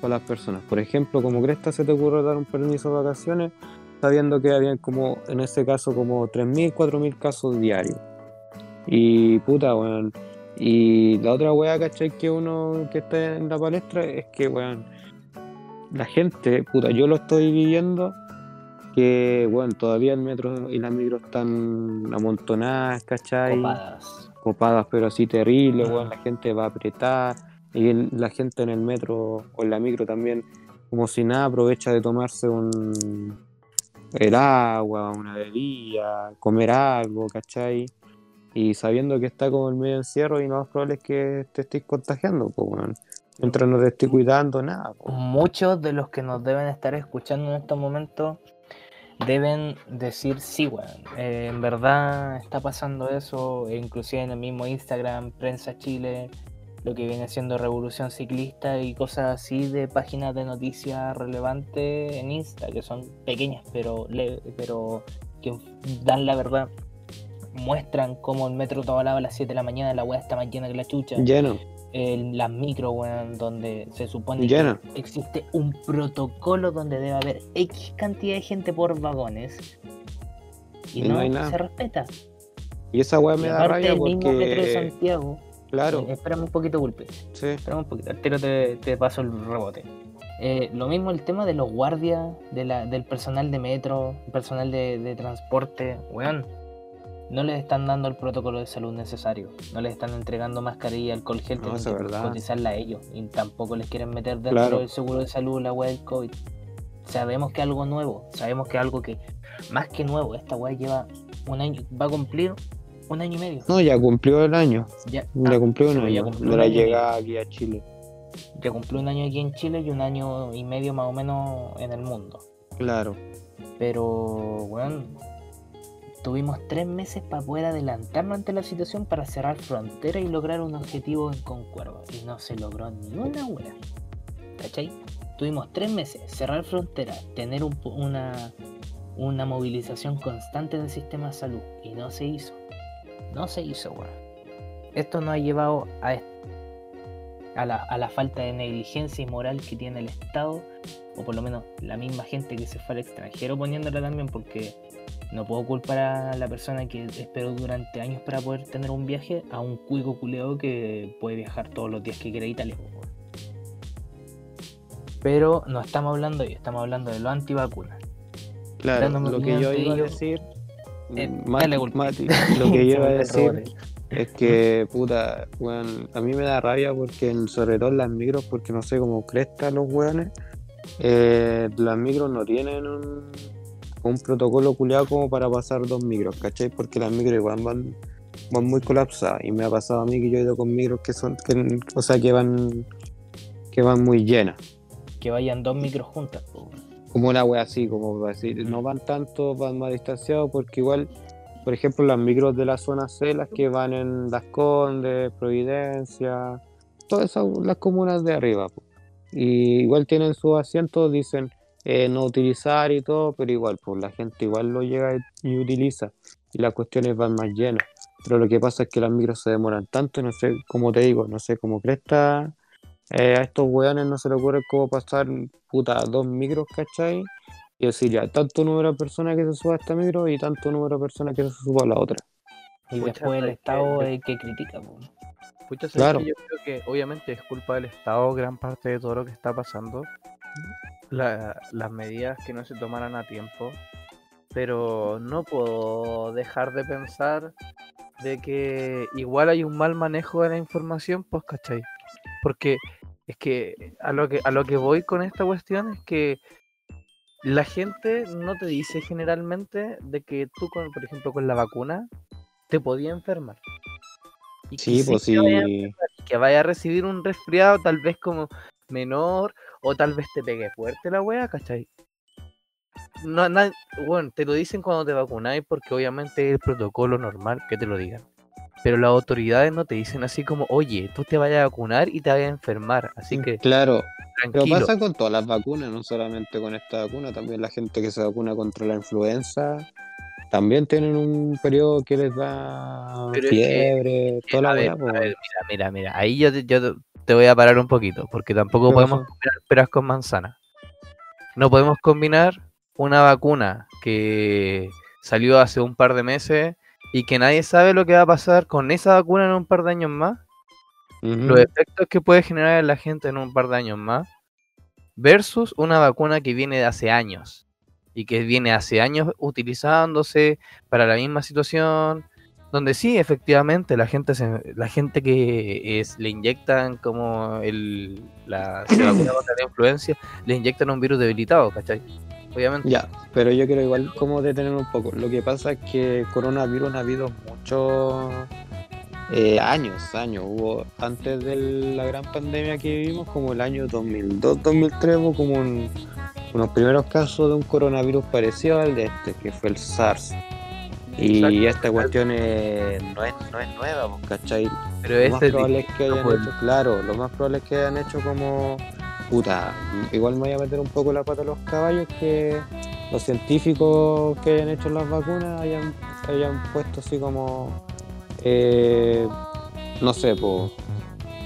para las personas. Por ejemplo, como Cresta se te ocurre dar un permiso de vacaciones, sabiendo que habían como, en ese caso, como 3.000, 4.000 casos diarios. Y puta, weón. Y la otra weá, ¿cachai? Que uno que está en la palestra es que, weón, la gente, puta, yo lo estoy viviendo, que, bueno, todavía el metro y las micros están amontonadas, ¿cachai? Copadas. copadas, pero así terrible, Mm. weón, la gente va a apretar, y el- la gente en el metro o en la micro también, como si nada, aprovecha de tomarse un el agua, una bebida, comer algo, ¿cachai? Y sabiendo que está como el medio encierro y lo más probable es que te estés contagiando, pues, weón. Mientras no te estés cuidando, nada, pues. Muchos de los que nos deben estar escuchando en estos momentos deben decir sí, weón. eh, en verdad está pasando eso, e inclusive en el mismo Instagram, Prensa Chile, lo que viene siendo Revolución Ciclista y cosas así de páginas de noticias relevantes en Insta, que son pequeñas pero, le- pero que dan la verdad. Muestran cómo el metro todo lado a las 7 de la mañana, la weá está más llena que la chucha Lleno, el- las micro, weón, donde se supone Lleno. que existe un protocolo donde debe haber X cantidad de gente por vagones y, Y no, no hay nada. se respeta. y esa weá me da rabia el mismo metro de porque, Santiago, claro, eh, espérame un poquito, Gulpe, sí, espérame un poquito, al tiro te, te paso el rebote. Eh, lo mismo el tema de los guardias, de la, del personal de metro, personal de, de transporte, weón. No les están dando el protocolo de salud necesario. No les están entregando mascarilla, alcohol gel, No, tienen que cotizarla a ellos. Y tampoco les quieren meter dentro Claro. del seguro de salud la weá del COVID. Sabemos que es algo nuevo, sabemos que es algo que, más que nuevo, esta weá lleva un año, va a cumplir un año y medio. no, ya cumplió el año, Ya, ya ah, cumplió un sí, ya año cumplió de la año llegada aquí a Chile, ya cumplió un año aquí en Chile y un año y medio más o menos en el mundo. claro. Pero, bueno, tuvimos tres meses para poder adelantarnos ante la situación para cerrar frontera y lograr un objetivo en Concuerdo. Y no se logró ni una hora. ¿Cachai? Tuvimos tres meses, cerrar frontera, tener una, una movilización constante del sistema de salud. Y no se hizo. No se hizo, weón. Esto nos ha llevado a, a, la, a la falta de negligencia y moral que tiene el Estado o por lo menos la misma gente que se fue al extranjero poniéndola también, porque no puedo culpar a la persona que esperó durante años para poder tener un viaje a un cuico culeado que puede viajar todos los días que quiera a Italia. Pero no estamos hablando de estamos hablando de los antivacunas. Claro, Dándome lo que yo iba a decir, Eh, Mati- lo que yo iba a decir es que, puta, weón, a mí me da rabia porque, en- sobre todo en las micros, porque no sé cómo cresta los weones, eh, las micros no tienen un, un protocolo culiado como para pasar dos micros, ¿cachai? Porque las micros igual van, van muy colapsadas y me ha pasado a mí que yo he ido con micros que son, que, o sea, que van, que van muy llenas. Que vayan dos micros juntas. po, como una wea así, como para decir, no van tanto, van más distanciados, porque igual, por ejemplo, las micros de la zona C, las que van en Las Condes, Providencia, todas esas, las comunas de arriba, po. y igual tienen sus asientos, dicen eh, no utilizar y todo, pero igual, pues la gente igual lo llega y, y utiliza, y las cuestiones van más llenas. Pero lo que pasa es que las micros se demoran tanto, no sé, como te digo, no sé cómo cresta eh, a estos weones no se le ocurre cómo pasar puta dos micros, ¿cachai? Y decir ya, tanto número de personas que se suba a esta micro y tanto número de personas que se suba a la otra. Y Pucha, después el Estado es el que critica. ¿sabes Claro. yo creo que obviamente es culpa del Estado gran parte de todo lo que está pasando, la- las medidas que no se tomaran a tiempo, pero no puedo dejar de pensar de que igual hay un mal manejo de la información, pues, ¿cachai? Porque es que a lo que a lo que voy con esta cuestión es que la gente no te dice generalmente de que tú, con, por ejemplo, con la vacuna, te podía enfermar. Y que pues vaya sí. que vaya a recibir un resfriado tal vez como menor o tal vez te pegue fuerte la wea, ¿cachai? No, na- bueno, te lo dicen cuando te vacunáis porque obviamente es el protocolo normal que te lo digan. Pero las autoridades no te dicen así como, oye, tú te vayas a vacunar y te vayas a enfermar. Así que Claro, pero tranquilo. pasa con todas las vacunas, no solamente con esta vacuna, también la gente que se vacuna contra la influenza, también tienen un periodo que les da Pero es que- fiebre, toda la a ver, weá, po, a ver, mira, mira, mira, ahí yo, yo te- voy a parar un poquito, porque tampoco ¿Qué podemos combinar peras con manzanas. No podemos combinar una vacuna que salió hace un par de meses y que nadie sabe lo que va a pasar con esa vacuna en un par de años más, los efectos que puede generar en la gente en un par de años más, versus una vacuna que viene de hace años y que viene hace años utilizándose para la misma situación, donde sí, efectivamente, la gente se- la gente que es, le inyectan como el, la se vacuna contra la influencia, le inyectan un virus debilitado, ¿cachai? Obviamente. Ya, pero yo quiero igual como detener un poco. Lo que pasa es que coronavirus ha habido muchos eh, años, años. Hubo antes de la gran pandemia que vivimos, como el año 2002, 2003, hubo como un- unos primeros casos de un coronavirus parecido al de este, que fue el SARS. Y Exacto. esta cuestión es- no, es, no es nueva, pues, ¿cachai? Pero Lo más probable es que hayan pues. hecho, claro, lo más probable es que hayan hecho como, puta, igual me voy a meter un poco la pata a los caballos, que los científicos que hayan hecho las vacunas hayan, hayan puesto así como, eh, no sé, pues,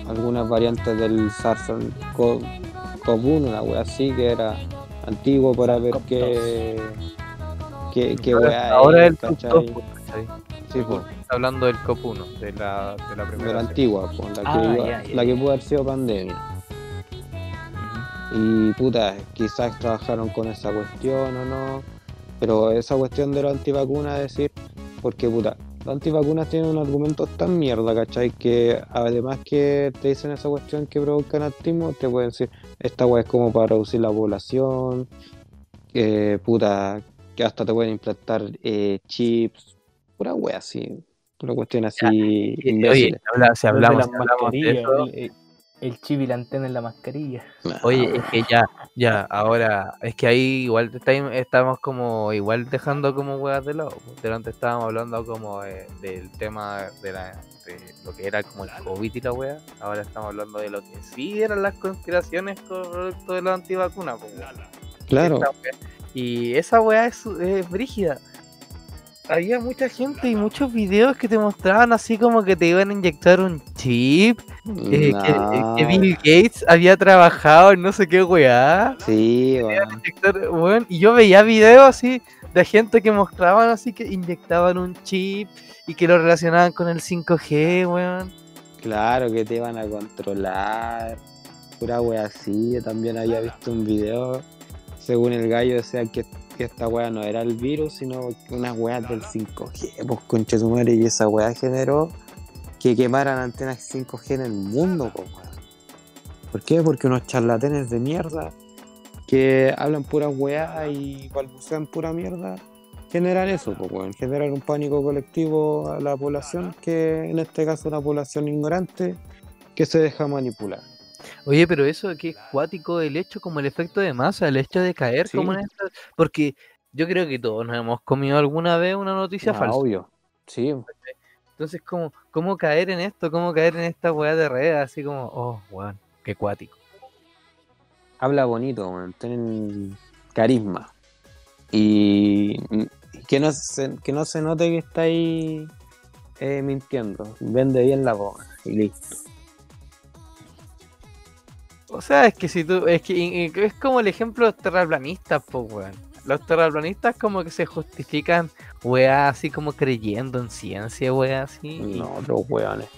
algunas variantes del SARS-CoV-1, una wea así, que era antiguo para ver qué, qué, qué Ahora- es, el ¿cachai? COP2, ¿cachai? Sí, pues. Está hablando del COP1, de la, de la de primera. la cepa. antigua, pues, la que, Ah, iba- ya, ya, la que pudo haber sido pandemia. Y puta, quizás trabajaron con esa cuestión o no, pero esa cuestión de la antivacuna, decir, porque puta, las antivacunas tienen un argumento tan mierda, ¿cachai? Que además que te dicen esa cuestión que provocan actismo, te pueden decir, esta weá es como para reducir la población, que puta, que hasta te pueden implantar eh, chips, pura weá así, pura cuestión así Oye, si Los de hablamos, hablamos de eso, el, el chip y la antena en la mascarilla. Oye, es que ya, ya, ahora, es que ahí igual estamos como, igual dejando como huevas de lado. pues, Delante estábamos hablando como eh, del tema de, la, de lo que era como el COVID y la wea. Ahora estamos hablando de lo que sí eran las conspiraciones con respecto de la antivacuna. pues, claro, Esta wea. Y esa weá es, es brígida. Había mucha gente y muchos videos que te mostraban así como que te iban a inyectar un chip. eh, que, no, que Bill Gates había trabajado en no sé qué weá. sí, weón, y yo veía videos así de gente que mostraban así que inyectaban un chip y que lo relacionaban con el 5G, weón. Claro que te iban a controlar. Pura wea así. Yo también había visto un video. Según el gallo decía que, que esta wea no era el virus, sino unas weas del 5G. Pues concha. Y esa wea generó que quemaran antenas 5G en el mundo, pues. ¿Por qué? Porque unos charlatanes de mierda que hablan pura weá y balbucean pura mierda generan eso, pues, weón, generar un pánico colectivo a la población, que en este caso una población ignorante que se deja manipular. Oye, pero eso que es cuático el hecho como el efecto de masa, el hecho de caer Sí. como en esta... Porque yo creo que todos nos hemos comido alguna vez una noticia falsa. Obvio. Sí, Entonces, ¿cómo, ¿cómo caer en esto? ¿Cómo caer en esta weá de red? Así como, oh, weón, qué cuático. habla bonito, weón, tienen carisma. Y, y que, no se, que no se note que está ahí eh, mintiendo. Vende bien la voz y listo. O sea, es que si tú, es que es como el ejemplo de los terraplanistas, pues, weón. Los terraplanistas como que se justifican, weá, así como creyendo en ciencia, weá, así. No, otros weones.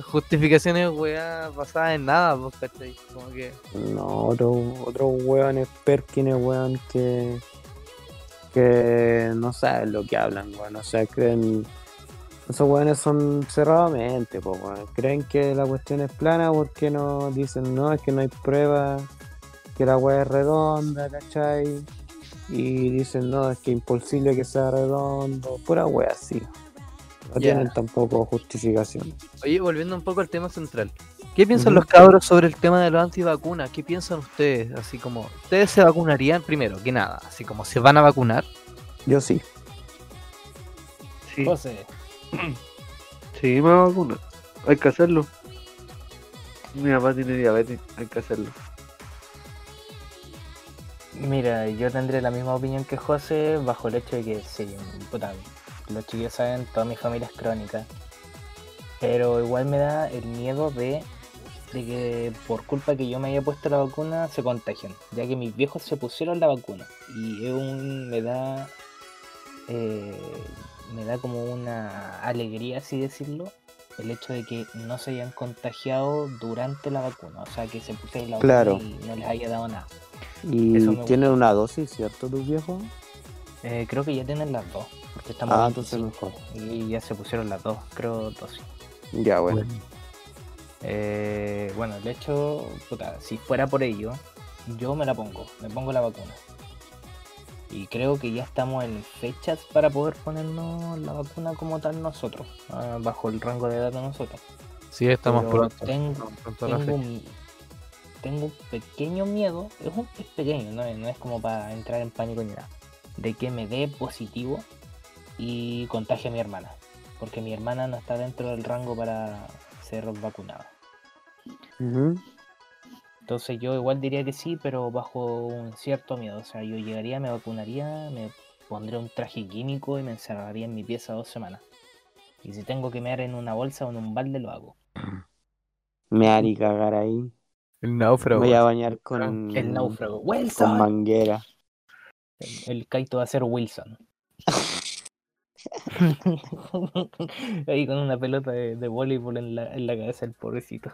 Justificaciones, weá, basadas en nada, pues, ¿cachai? Como que. No, otro, otro weón es Perkins, weón, que, que no saben lo que hablan, weón. O sea, creen. Esos weones son cerradamente, pues, weón. Creen que la cuestión es plana porque no dicen, no, es que no hay pruebas, que la weá es redonda, ¿cachai? Y dicen, no, es que imposible que sea redondo, pura weá así. No tienen tampoco justificación. Oye, volviendo un poco al tema central. ¿Qué piensan los cabros sobre el tema de los antivacunas? ¿Qué piensan ustedes? Así como, ¿ustedes se vacunarían primero que nada? Así como, ¿se van a vacunar? Yo sí. Sí, José, sí, me vacuna. Hay que hacerlo. Mi papá tiene diabetes, hay que hacerlo. mira, yo tendré la misma opinión que José bajo el hecho de que sí, puta, los chiquillos saben, toda mi familia es crónica. Pero igual me da el miedo de, de que por culpa que yo me haya puesto la vacuna se contagien, ya que mis viejos se pusieron la vacuna. Y un, me da eh, me da como una alegría, así decirlo, el hecho de que no se hayan contagiado durante la vacuna, o sea, que se pusieron la vacuna y no les haya dado nada. Y tienen una dosis, ¿cierto, tus viejos? Eh, creo que ya tienen las dos, porque estamos Ah, entonces 25, mejor. y ya se pusieron las dos, creo dosis. Ya, bueno. Eh, bueno, el hecho, puta, si fuera por ello, yo me la pongo, me pongo la vacuna. Y creo que ya estamos en fechas para poder ponernos la vacuna como tal nosotros, ah, bajo el rango de edad de nosotros. Sí, estamos Pero pronto. tengo- pronto un, tengo un pequeño miedo, es, un, es pequeño, ¿no? es- no es como para entrar en pánico ni nada, de que me dé positivo y contagie a mi hermana, porque mi hermana no está dentro del rango para ser vacunada. Ujú. Entonces yo igual diría que sí, pero bajo un cierto miedo. O sea, yo llegaría, me vacunaría, me pondría un traje químico y me encerraría en mi pieza dos semanas. Y si tengo que mear en una bolsa o en un balde, lo hago. Me harí cagar ahí. El náufrago. Voy a bañar con, El náufrago. con ¡Wilson! manguera. El, el Kaito va a ser Wilson. Ahí con una pelota de, de voleibol en la, en la cabeza el pobrecito.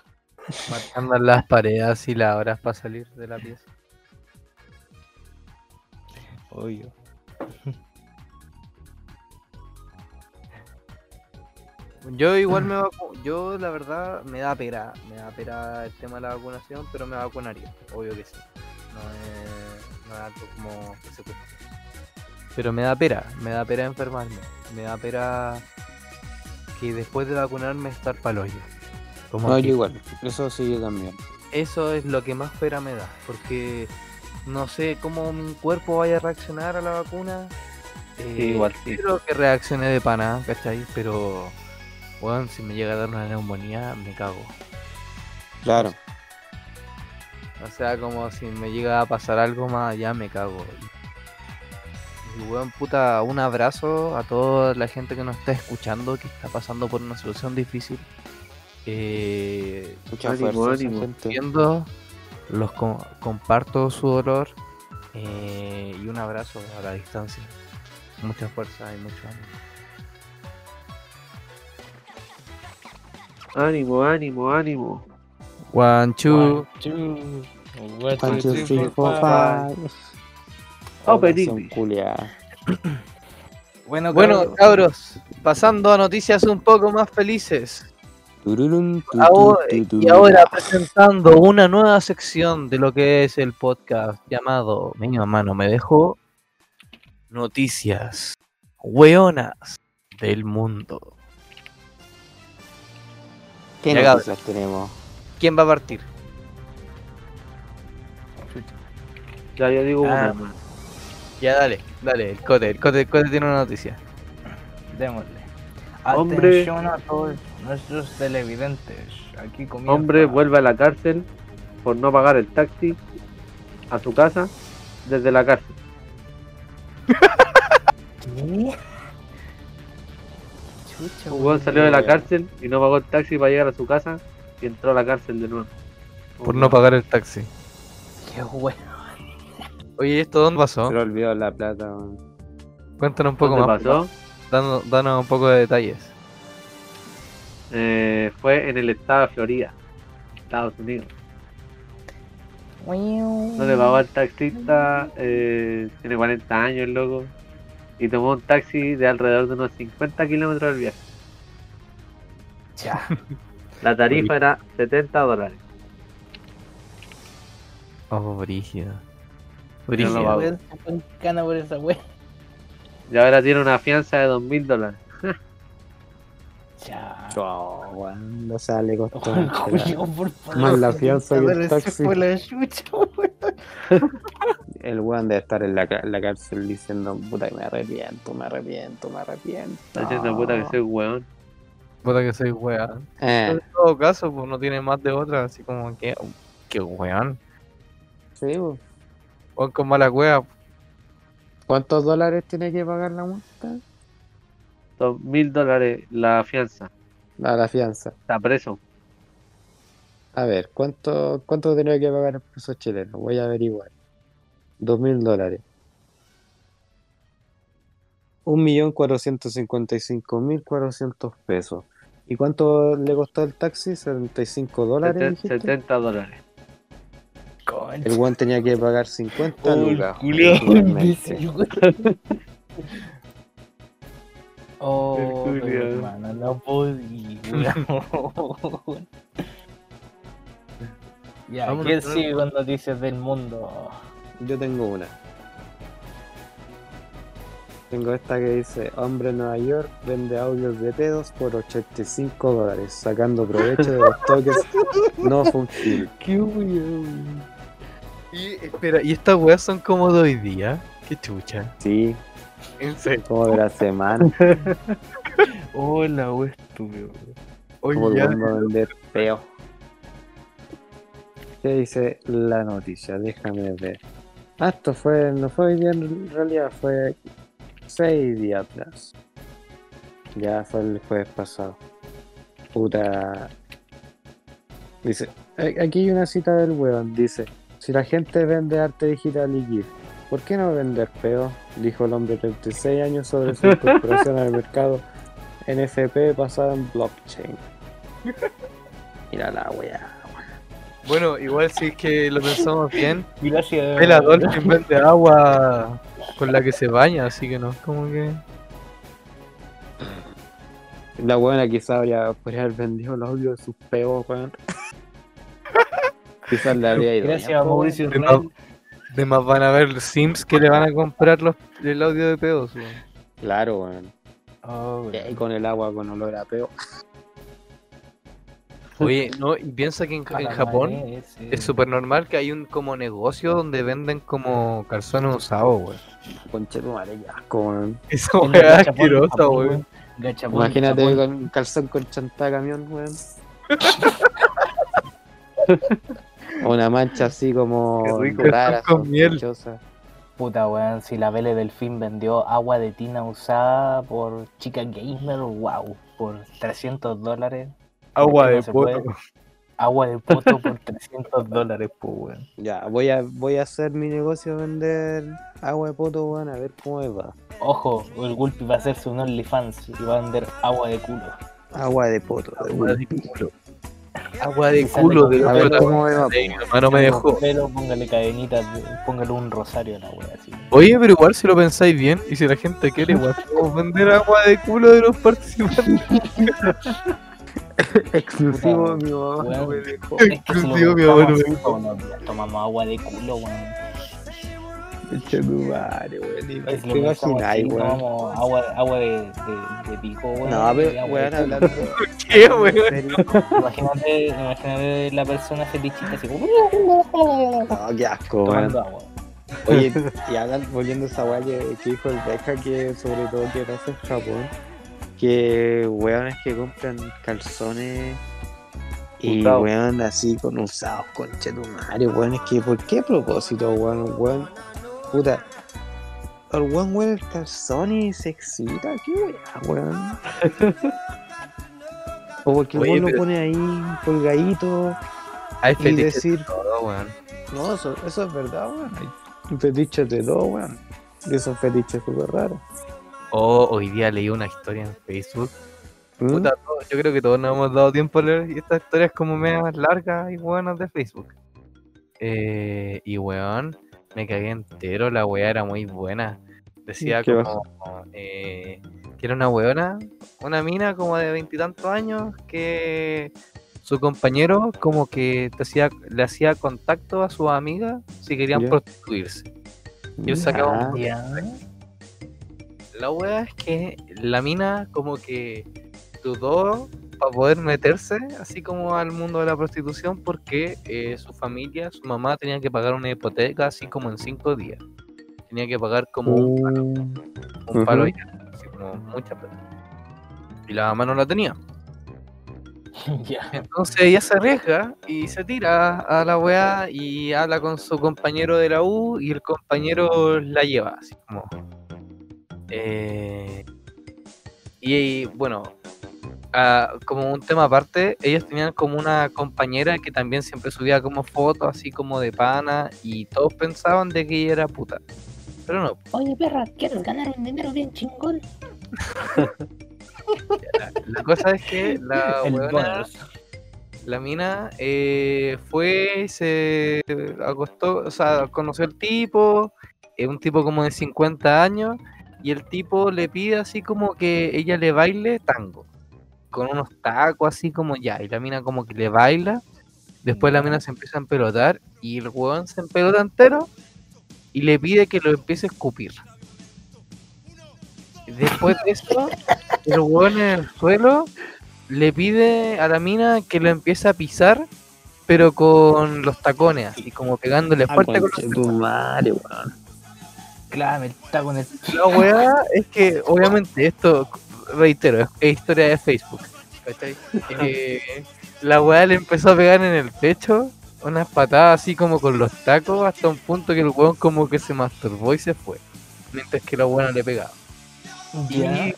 Marcando las paredes y las horas para salir de la pieza. Obvio. Yo igual me vacu Yo, la verdad, me da pena. Me da pena el tema de la vacunación, pero me vacunaría. Obvio que sí. No es, no algo como que se cueste. Pero me da pena. Me da pena enfermarme. Me da pena que después de vacunarme estar pa'l hoyo. Como No, yo igual. Eso sí, yo también. Eso es lo que más pena me da, porque no sé cómo mi cuerpo vaya a reaccionar a la vacuna. Eh, igual sí. Creo que reaccione de pana, ¿cachai? Pero, bueno, si me llega a dar una neumonía, me cago. Claro. O sea, como si me llega a pasar algo más allá, me cago. Y, weón, puta, un abrazo a toda la gente que nos está escuchando, que está pasando por una situación difícil. Eh, Mucha Ánimo, fuerza, esa ánimo. gente. entiendo, los co- comparto su dolor eh, y un abrazo a la distancia. Mucha fuerza y mucho ánimo. Ánimo, ánimo, ánimo. One, two. Two, One, two, three, four, five. Culiada. Bueno, Bueno, cabros, pasando a noticias un poco más felices. Ahora- y ahora presentando una nueva sección de lo que es el podcast llamado Mi mamá no me dejó. Noticias weonas del mundo. ¿Qué Ya, noticias tenemos? ¿Quién va a partir? Ya, yo digo Ah. una. Ya dale, dale, el cote, el cote, el cote tiene una noticia. Démosle. Hombre- Atención a todos nuestros televidentes. Aquí comienza. Hombre vuelve a la cárcel por no pagar el taxi a su casa desde la cárcel. Chucha, weón salió de la cárcel y no pagó el taxi para llegar a su casa y entró a la cárcel de nuevo. Por no pagar el taxi. Qué bueno. Oye, ¿esto dónde pasó? Se le olvidó la plata. weón. Cuéntanos un poco ¿Dónde más. pasó? Danos, danos un poco de detalles. Eh, fue en el estado de Florida, Estados Unidos. No le pagó al taxista, eh, tiene 40 años el loco, y tomó un taxi de alrededor de unos 50 kilómetros del viaje. Ya. La tarifa era 70 dólares. Oh, brígido. No Brígido. pago. Weón, se fue en cana por esa wea. Y ahora tiene una fianza de 2.000 dólares. Ya. Chao, weón. O sea, le costó. Oh, Julio, por favor. Más la fianza que el taxi. La chucha, weón. El weón debe estar en la, la cárcel diciendo, puta, que me arrepiento, me arrepiento, me arrepiento. Puta que soy weón. Puta que soy weón. Eh, En todo caso, pues no tiene más de otra, así como que. Que weón. sí. Weón con mala wea. ¿Cuántos dólares tiene que pagar la multa? 2.000 dólares la fianza. La, la fianza. Está preso. A ver, ¿cuánto, cuánto tendría que pagar en pesos chilenos? Voy a averiguar. Dos mil dólares. Un millón cuatrocientos cincuenta y cinco mil cuatrocientos pesos. ¿Y cuánto le costó el taxi? ¿75 dólares? Seten- dijiste? 70 dólares. Concha. El guan tenía que pagar 50 Oh, el lucas. Oh, hermano, no podía. Ya, Vámonos, ¿quién sigue con noticias del mundo? Yo tengo una. Tengo esta que dice, hombre en Nueva York vende audios de pedos por 85 dólares, sacando provecho de los toques no fungibles. Qué weón. Y espera, ¿y estas weas son como de hoy día? Qué chucha. Sí, En serio. como de la semana, Hola, weón, estúpido. Oye, como ya. vamos a vender peo. ¿Qué dice la noticia? Déjame ver. Ah, esto fue, no fue hoy día, en realidad fue seis días atrás. Ya fue el jueves pasado. Puta. Dice, aquí hay una cita del weón, dice, si la gente vende arte digital y GIF, ¿por qué no vender peo? Dijo el hombre de 36 años sobre su incorporación al mercado NFP basada en blockchain. Mira la weá. Bueno, igual si es que lo pensamos bien, Gracias. el Dolphin vende agua con la que se baña, así que no es como que. La buena quizás habría podría haber vendido los audios de sus peos, weón. quizás le habría ido. Gracias a Mauricio. De más van a ver Sims que le van a comprar los, el audio de pedos. weón. Claro, weón. Oh, Y ahí weón. con el agua con olor a peo. Oye, no, y piensa que en, en Japón es súper normal que hay un como negocio donde venden como calzones usados, weón. Conche tu madre, asco, weón. Eso es asquerosa, weón. Imagínate con un calzón con chanta de camión, weón. Una mancha así como Qué rico. rara, Con miel. Puta weón, si la Vele Delfín vendió agua de tina usada por chica gamer, wow, por 300 dólares. Agua ¿Por qué de no poto. Agua de poto por 300 dólares, pues weón. Ya, voy a, voy a hacer mi negocio vender agua de poto, weón, a ver cómo me va. Ojo, el Gulpi va a hacerse un OnlyFans y va a vender agua de culo. Agua de poto. Agua de culo. Agua de culo de A ver otra- cómo me va. Ey, mi hermano me dejó. Póngale cadenitas, de- póngale un rosario a la wea así. Oye, pero igual si lo pensáis bien, y si la gente quiere, igual podemos vender agua de culo de los participantes. Exclusivo mi mamá Exclusivo, mi días tomamos agua de culo, weón. Eche tu madre, weón. Es ¿Te lo pensamos imagináis, así, weón? tomamos agua, agua de, de, de pico, weón. No, pero, weón, hablando ¿Qué, weón? Imagínate, imagínate la persona felichita así como No, qué asco, weón. tomando agua. Oye, y hablando, volviendo a esa weá que, que dijo el Deja, que sobre todo que pasa en Japón, que weones que compran calzones y weón así con usados, conche tu madre, weón, es que ¿por qué propósito, weón? Weón, puta, el weón huele el calzón y se excita, qué weón. O porque el Oye, weón lo pone ahí colgadito Hay y decir, de todo, weón. no, eso, eso es verdad, weón. Hay fetiches de todo, weón. Y esos fetiches súper raros. Oh, hoy día leí una historia en Facebook ¿Mm? Puta, yo creo que todos nos hemos dado tiempo a leer estas historias como medias largas y buenas de Facebook. Eh, y weón, me cagué entero, la weá era muy buena. Decía ¿Qué como eh, que era una weona, una mina como de veintitantos años que su compañero como que te hacía, le hacía contacto a sus amigas si querían prostituirse. Y él sacaba un Ya. Ya. La wea es que la mina como que dudó para poder meterse así como al mundo de la prostitución porque eh, su familia, su mamá tenía que pagar una hipoteca así como en cinco días. Tenía que pagar como un, un palo ya, así como mucha plata. Y la mamá no la tenía. Entonces ella se arriesga y se tira a la weá y habla con su compañero de la U y el compañero la lleva, así como. Eh, y, bueno, ah, como un tema aparte, ellos tenían como una compañera que también siempre subía como fotos así como de pana y todos pensaban de que ella era puta. Pero no, Oye, perra, ¿quieres ganar un dinero bien chingón? la cosa es que la. La mina eh, fue, se acostó, o sea, conoció al tipo, es un tipo como de 50 años, y el tipo le pide así como que ella le baile tango, con unos tacos así como ya, y la mina como que le baila, después la mina se empieza a empelotar, y el huevón se empelota entero, y le pide que lo empiece a escupir. Después de eso, el huevón en el suelo le pide a la mina que lo empiece a pisar, pero con los tacones, así como pegándole Ah, fuerte con los madre, weón. Claro, el taco en el. La weá es que, obviamente, esto, reitero, es, historia de Facebook. ¿cachai? Eh, la weá le empezó a pegar en el pecho, unas patadas así como con los tacos, hasta un punto que el weón como que se masturbó y se fue. Mientras que la weá le pegaba. Ya. Y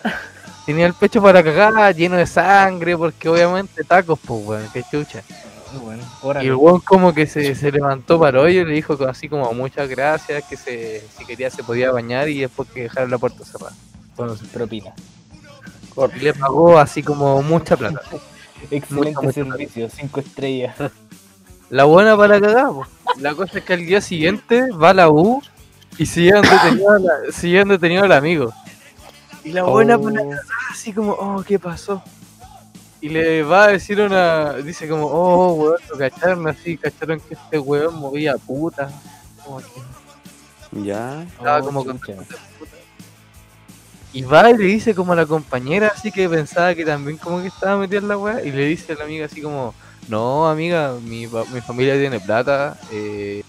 tenía el pecho para cagar, lleno de sangre, porque obviamente tacos, pues weón, que chucha. Bueno, Y el weón como que se, se levantó para el hoyo y le dijo así como muchas gracias, que se, si quería se podía bañar y después que dejar la puerta cerrada. Bueno, propina. Le pagó así como mucha plata. Excelente mucho servicio, cinco estrellas. La buena para cagar, po. La cosa es que al día siguiente va a la U y siguen detenido, la- siguen detenido al amigo. Y la buena para Oh, cagar así como, oh, ¿qué pasó? Y le va a decir una, dice como, oh, weón, lo cacharon así, cacharon que este weón movía puta. Como que- Ya. Estaba oh, como con. Y va y le dice como a la compañera, así que pensaba que también como que estaba metida en la weá, y le dice a la amiga así como, no amiga, mi, mi familia tiene plata, eh,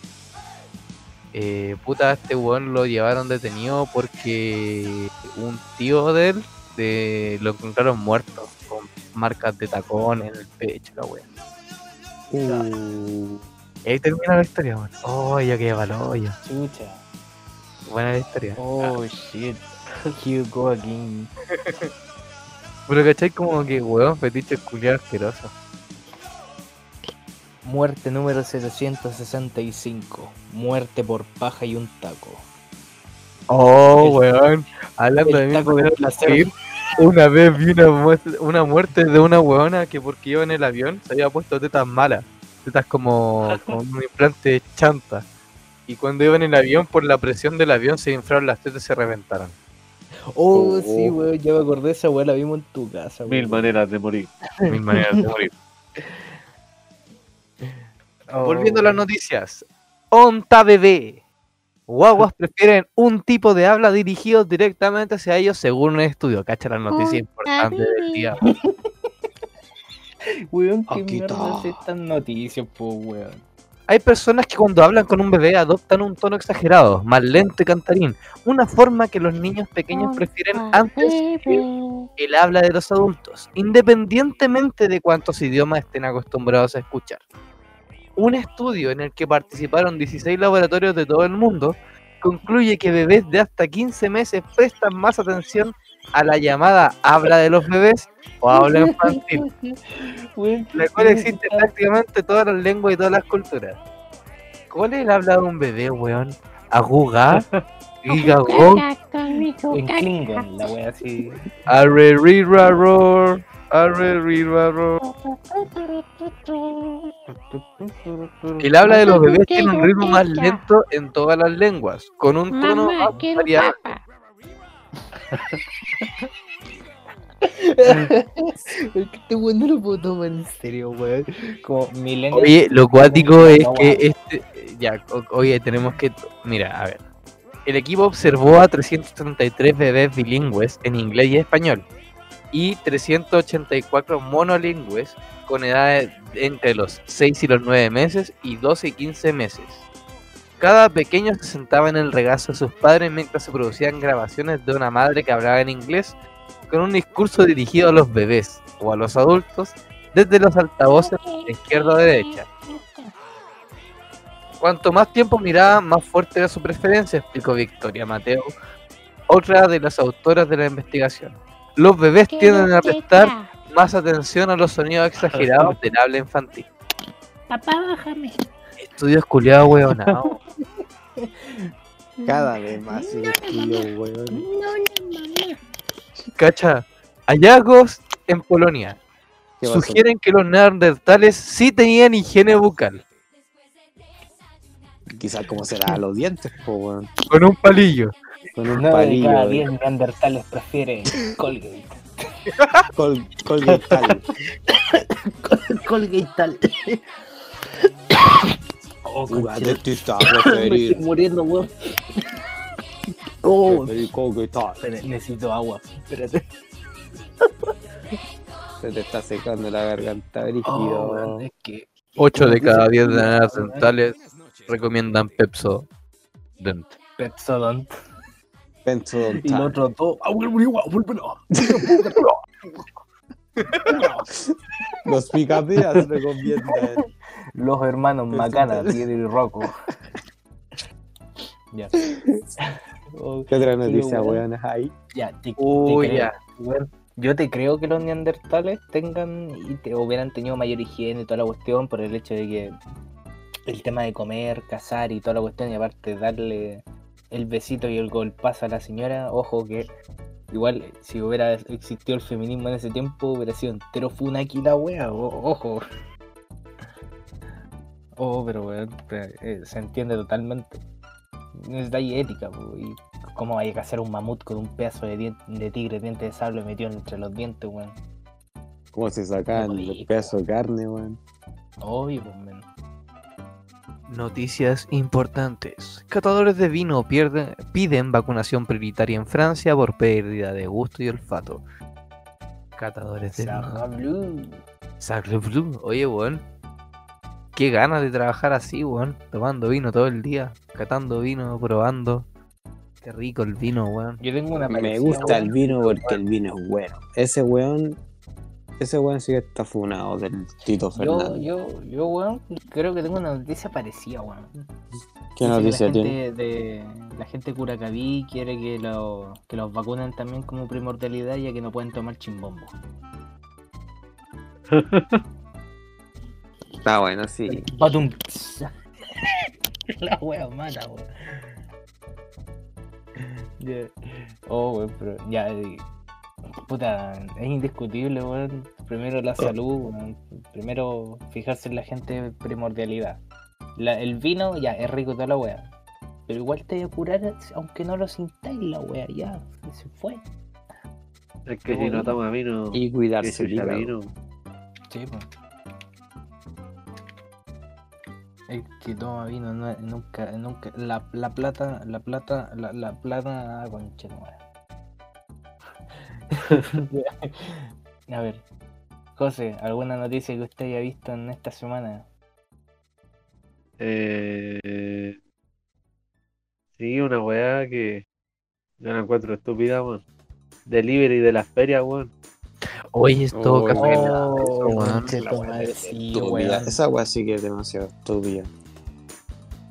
eh, puta, este weón lo llevaron detenido porque un tío de él de, lo encontraron muerto, con marcas de tacón en el pecho, la weá. Uh, Y ahí termina la historia, weón. Oh, ya que valor, ya. Chucha. Buena la historia. Oh shit. You go again. Pero cachai como que weón, fetiche culiado asqueroso. Muerte número 765. Muerte por paja y un taco. Oh, El- weón. Hablando de taco de ir, una vez vi una muerte, una muerte de una weona que porque iba en el avión se había puesto tetas malas. Tetas como con un implante chanta. Y cuando iba en el avión, por la presión del avión, se inflaron las tetas y se reventaron. Oh, Oh. sí, weón. Ya me acordé esa weón. La vimos en tu casa, Mil weón. maneras de morir. Mil maneras de morir. Oh. Volviendo a las noticias. Onta bebé. Guaguas prefieren un tipo de habla dirigido directamente hacia ellos según un estudio. Cacha la noticia importante del día. Weón, qué mierda es estas noticias, po, weón. Hay personas que cuando hablan con un bebé adoptan un tono exagerado, más lento y cantarín, una forma que los niños pequeños prefieren antes que el habla de los adultos, independientemente de cuántos idiomas estén acostumbrados a escuchar. Un estudio en el que participaron 16 laboratorios de todo el mundo concluye que bebés de hasta 15 meses prestan más atención a la llamada habla de los bebés o habla infantil, la cual existe en prácticamente todas las lenguas y todas las culturas. ¿Cuál es el habla de un bebé, weón? ¿Aguga? ¿Gigagog? En Klingon, la wea así. Arreriraror, arre, riba, ro. El habla de los bebés tiene un ritmo más lento en todas las lenguas, con un tono variado. Es que este weón no lo puedo tomar en serio, weón. Como millennial. Oye, lo cuático es que este. Ya, oye, tenemos que. Mira, a ver. El equipo observó a 333 bebés bilingües en inglés y español y 384 monolingües con edades entre los 6 y los 9 meses y 12 y 15 meses. Cada pequeño se sentaba en el regazo de sus padres mientras se producían grabaciones de una madre que hablaba en inglés con un discurso dirigido a los bebés o a los adultos desde los altavoces de izquierda a derecha. Cuanto más tiempo miraba, más fuerte era su preferencia, explicó Victoria Mateo, otra de las autoras de la investigación. Los bebés tienden a prestar más atención a los sonidos exagerados del habla infantil. Papá, bájame. Estudios culiados, weonado. Cada vez más el estudio, weón. No, no, mamá. Cacha, hallazgos en Polonia sugieren que los neandertales sí tenían higiene bucal, Quizás como será los dientes, po, weón. con un palillo. Con un palillo. cada de- diez neandertales prefieren Colgate. Col, colgetal. Colgate tal. De tita Me estoy muriendo, weón. Oh, necesito agua. Espérate. Se te está secando la garganta, Oh, brígido. weón, es que 8 de cada 10 neandertales recomiendan Pepso Dent. Pepsodont. Penso Y los otros dos. ¡Ah, vuelve, vuelve, Los picapias recomiendan. Los hermanos. Macana, Piedra y Rocco. ya. ¿Qué otra noticia, weón. hay? Ya, te, te Uy, ya. Yo te creo que los neandertales tengan y te, hubieran tenido mayor higiene y toda la cuestión por el hecho de que el tema de comer, cazar y toda la cuestión, y aparte darle el besito y el golpazo a la señora, ojo que igual si hubiera existido el feminismo en ese tiempo hubiera sido entero funaki la wea, o- ojo. Oh, pero weón, eh, se entiende totalmente. Necesitáis ética, y cómo vaya a cazar un mamut con un pedazo de, tigre diente de sable metido entre los dientes, weón. ¿Cómo se sacan Qué los pedazos de carne, weón? Obvio, pues, men. Noticias importantes. Catadores de vino pierden, piden vacunación prioritaria en Francia por pérdida de gusto y olfato. Catadores de Sarra vino. Blue. Sacre bleu. Oye, weón. Qué ganas de trabajar así, weón. Tomando vino todo el día. Catando vino, probando. Qué rico el vino, weón. Yo tengo una Me gusta el vino porque el vino es bueno. Ese weón, ese weón sí que está funado del Tito Yo, Fernández. yo, yo, weón, creo que tengo una noticia parecida, weón. ¿Qué Dice que noticia la tiene? gente de La gente de Curacaví quiere que, lo, que los vacunen también como primordialidad ya que no pueden tomar chimbombo. Está bueno, sí. Batum. La wea mala, weón. Ya. Oh, weón, pero ya. Puta, es indiscutible, weón. Primero la salud, weón. Primero fijarse en la gente primordialidad. La- el vino, ya, es rico toda la wea. Pero igual te voy a curar aunque no lo sintáis la wea, ya. Se fue. Es que si no toma vino, Y ¿qué cuidarse el vino? Sí, pues. El que toma vino no, nunca, nunca, la, la plata, la plata, la, la plata, concha madre. A ver, José, ¿alguna noticia que usted haya visto en esta semana? Eh, sí, una weá que yo la encuentro estúpida, weón. Delivery de las ferias, weón. Oye, es todo Oh. Oh, sí. Esa weá sí que es demasiado estúpida.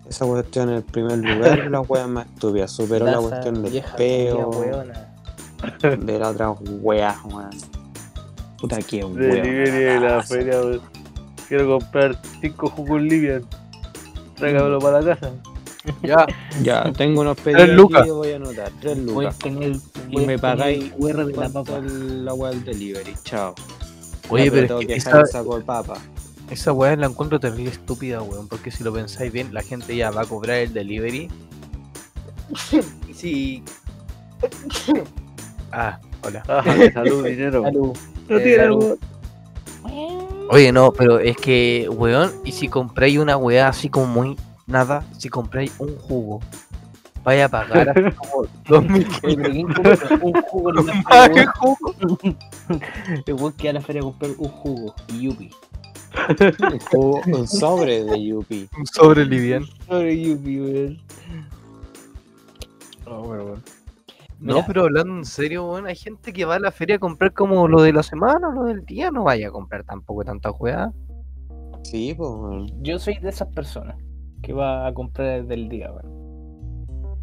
Esa cuestión en el primer lugar, la weá más estúpida. Superó la cuestión del peo. de la otra weá, weón. Puta que weón. Delivery de la feria, weón. Quiero comprar cinco jugos Livian. Tráigamelo para la casa. Ya, Ya, tengo unos pedidos lucas. aquí, voy a anotar. Tres Voy a lucas. tener Y me pagáis QR de la ¿Cuánto papa. el- la weá del delivery? Chao. Oye, Ya, pero tengo que dejar el esa, saco de papa. esa weá la encuentro terrible estúpida, weón. Porque si lo pensáis bien, la gente ya va a cobrar el delivery. y si. Ah, hola. Ah, salud, dinero. Salud. No Eh, tiene algo. Oye, no, pero es que, weón, y si compráis una weá así como muy nada, si compráis un jugo, vaya a pagar así como dos mil Oye, pero ¿quién compra un jugo Ah, ¿qué weón? jugo? El weón que a la feria a comprar un jugo y yupi. Un jugo- un sobre de Yupi. Un sobre liviano. Sobre yupi, weón. No, Mira. pero hablando en serio, weón, hay gente que va a la feria a comprar como lo de la semana o lo del día, no vaya a comprar tampoco tanta weá. Sí, pues, weón. Yo soy de esas personas que va a comprar desde el día, weón.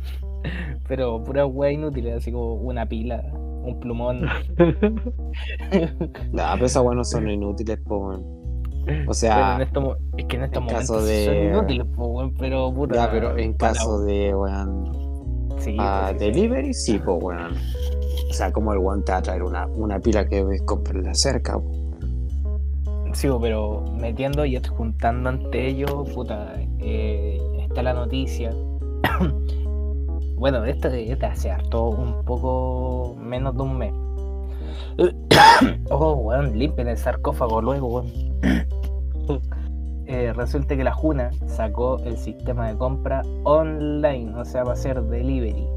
Pero pura weá inútil, así como una pila, un plumón. Nah, pero esas weas no son inútiles, pues, weón. O en sea, mo- es que en estos en momentos caso de- son inútiles, po, weón, pero puta. ya, pero en caso de, weón, Sí, a pues, sí, sí. delivery, sí, pues, weón. O sea, como el weón te va a traer una, una pila que ves comprarla cerca. Sí, pero metiendo y adjuntando ante ellos, puta, eh, está la noticia. bueno, esto de de hace harto un poco menos de un mes. oh, weón, limpien el sarcófago luego, weón. Eh, resulta que la Juna sacó el sistema de compra online, o sea, va a ser delivery.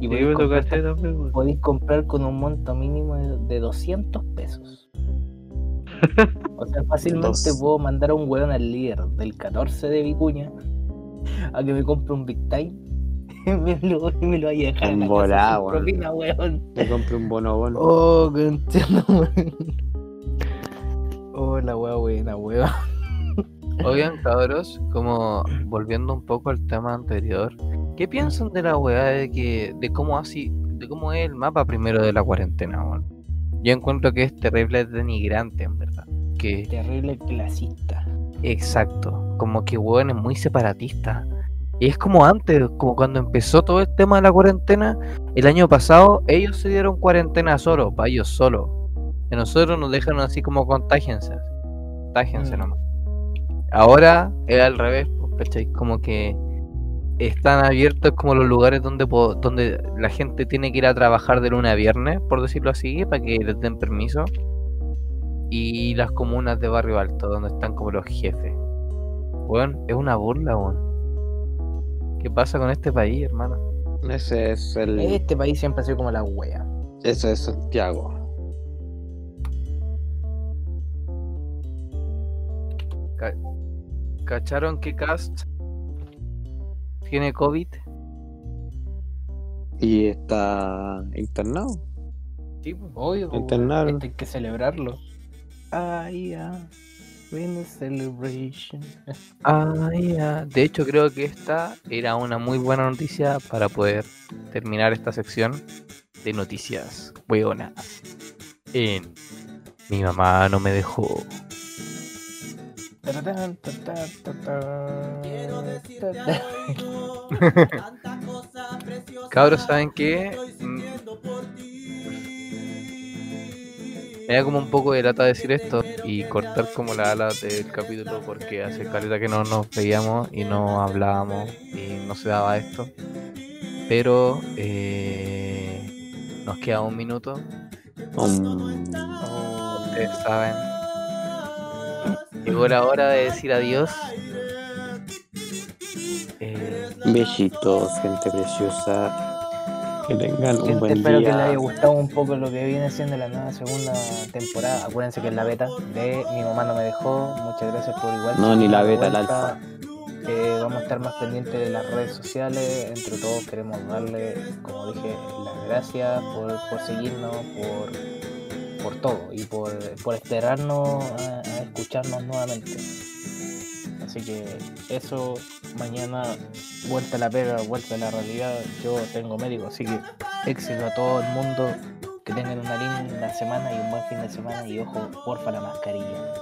Y Sí, podéis me comprar también, podéis comprar con un monto mínimo de, de 200 pesos. O sea, fácilmente Dos. puedo mandar a un weón al líder del 14 de Vicuña a que me compre un Big Time y me lo, y me lo vaya a dejar casa sin weón. propina, weón. Te compré un bono bono. Oh, que entiendo, weón. Oh, la wea buena, weón. Oigan, cabros, como volviendo un poco al tema anterior, ¿qué piensan de la weá de que, de cómo así, de cómo es el mapa primero de la cuarentena? Yo encuentro que es terrible denigrante, en verdad. Que Terrible clasista. Exacto, como que weón es muy separatista. Y es como antes, como cuando empezó todo el tema de la cuarentena, el año pasado ellos se dieron cuarentena solo, para ellos solo. Y nosotros nos dejaron así como contágiense. Contágiense Mm. nomás. Ahora es al revés, pues, ¿cachai? Como que están abiertos como los lugares donde, donde la gente tiene que ir a trabajar de lunes a viernes, por decirlo así, para que les den permiso. Y las comunas de barrio alto, donde están como los jefes. Weón, es una burla, weón. ¿Qué pasa con este país, hermano? Ese es el. Este país siempre ha sido como la wea. Ese es Santiago. ¿Cacharon que Cast tiene COVID? Y está internado. Sí, pues, obvio. pues, Internaron. Esto hay que celebrarlo. Ah, yeah. When a celebration. Ah, ya. De hecho, creo que esta era una muy buena noticia para poder terminar esta sección de noticias hueonas. En Mi mamá no me dejó. Taratán, tatá, tatá, tatá. Cabros, ¿saben qué? Mm. Me da como un poco de lata decir esto y cortar como la ala del capítulo porque hace caleta que no nos veíamos y no hablábamos y no se daba esto. Pero eh, nos queda un minuto, Um, ustedes saben. Llegó la hora de decir adiós. Eh, besitos, gente preciosa. Que tengan un Gente, buen espero que les haya día. gustado un poco lo que viene siendo la nueva segunda temporada. Acuérdense que es la beta de Mi mamá no me dejó. Muchas gracias por igual. No, ni la beta, vuelta. alfa. Eh, vamos a estar más pendientes de las redes sociales. Entre todos queremos darle, como dije, las gracias por, por seguirnos, por, por todo y por, por esperarnos a, escucharnos nuevamente. Así que eso, mañana vuelta a la pega, vuelta a la realidad. Yo tengo médico, así que éxito a todo el mundo. Que tengan una linda semana y un buen fin de semana. Y ojo, porfa la mascarilla.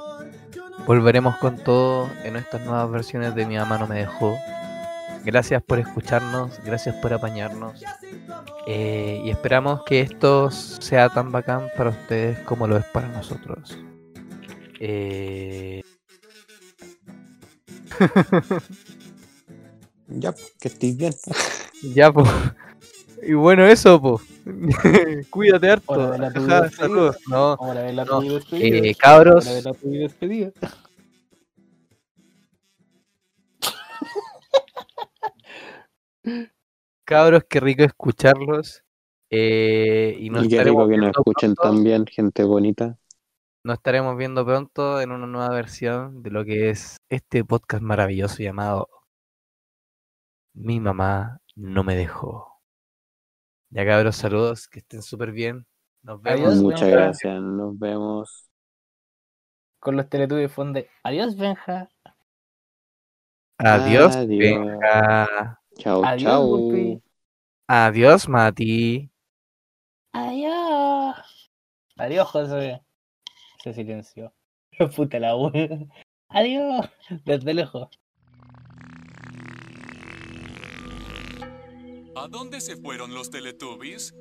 volveremos con todo en estas nuevas versiones de Mi mamá no me dejó. Gracias por escucharnos, gracias por apañarnos. eh, y esperamos que esto sea tan bacán para ustedes como lo es para nosotros. Eh, Ya, pues, que estés bien. ya, pues. Y bueno, eso, pues. Cuídate harto. Hora de la tu Ajá, despedida. saludos. No, Ahora ver la No, eh, cabros. Cabros, qué rico escucharlos. eh, y nos Y qué estaremos rico que nos viendo escuchen pronto. también, gente bonita. Nos estaremos viendo pronto en una nueva versión de lo que es este podcast maravilloso llamado Mi mamá no me dejó. Ya cabros, saludos, que estén súper bien. Nos vemos. Adiós, Muchas Benja. gracias, nos vemos. Con los teletubbies fonde. Adiós, Benja. Adiós, Adiós. Benja. Chao, Adiós, chao. Adiós, Mati. Adiós. Adiós, José. Se silenció. Puta la wea. Adiós. Desde lejos. ¿A dónde se fueron los Teletubbies?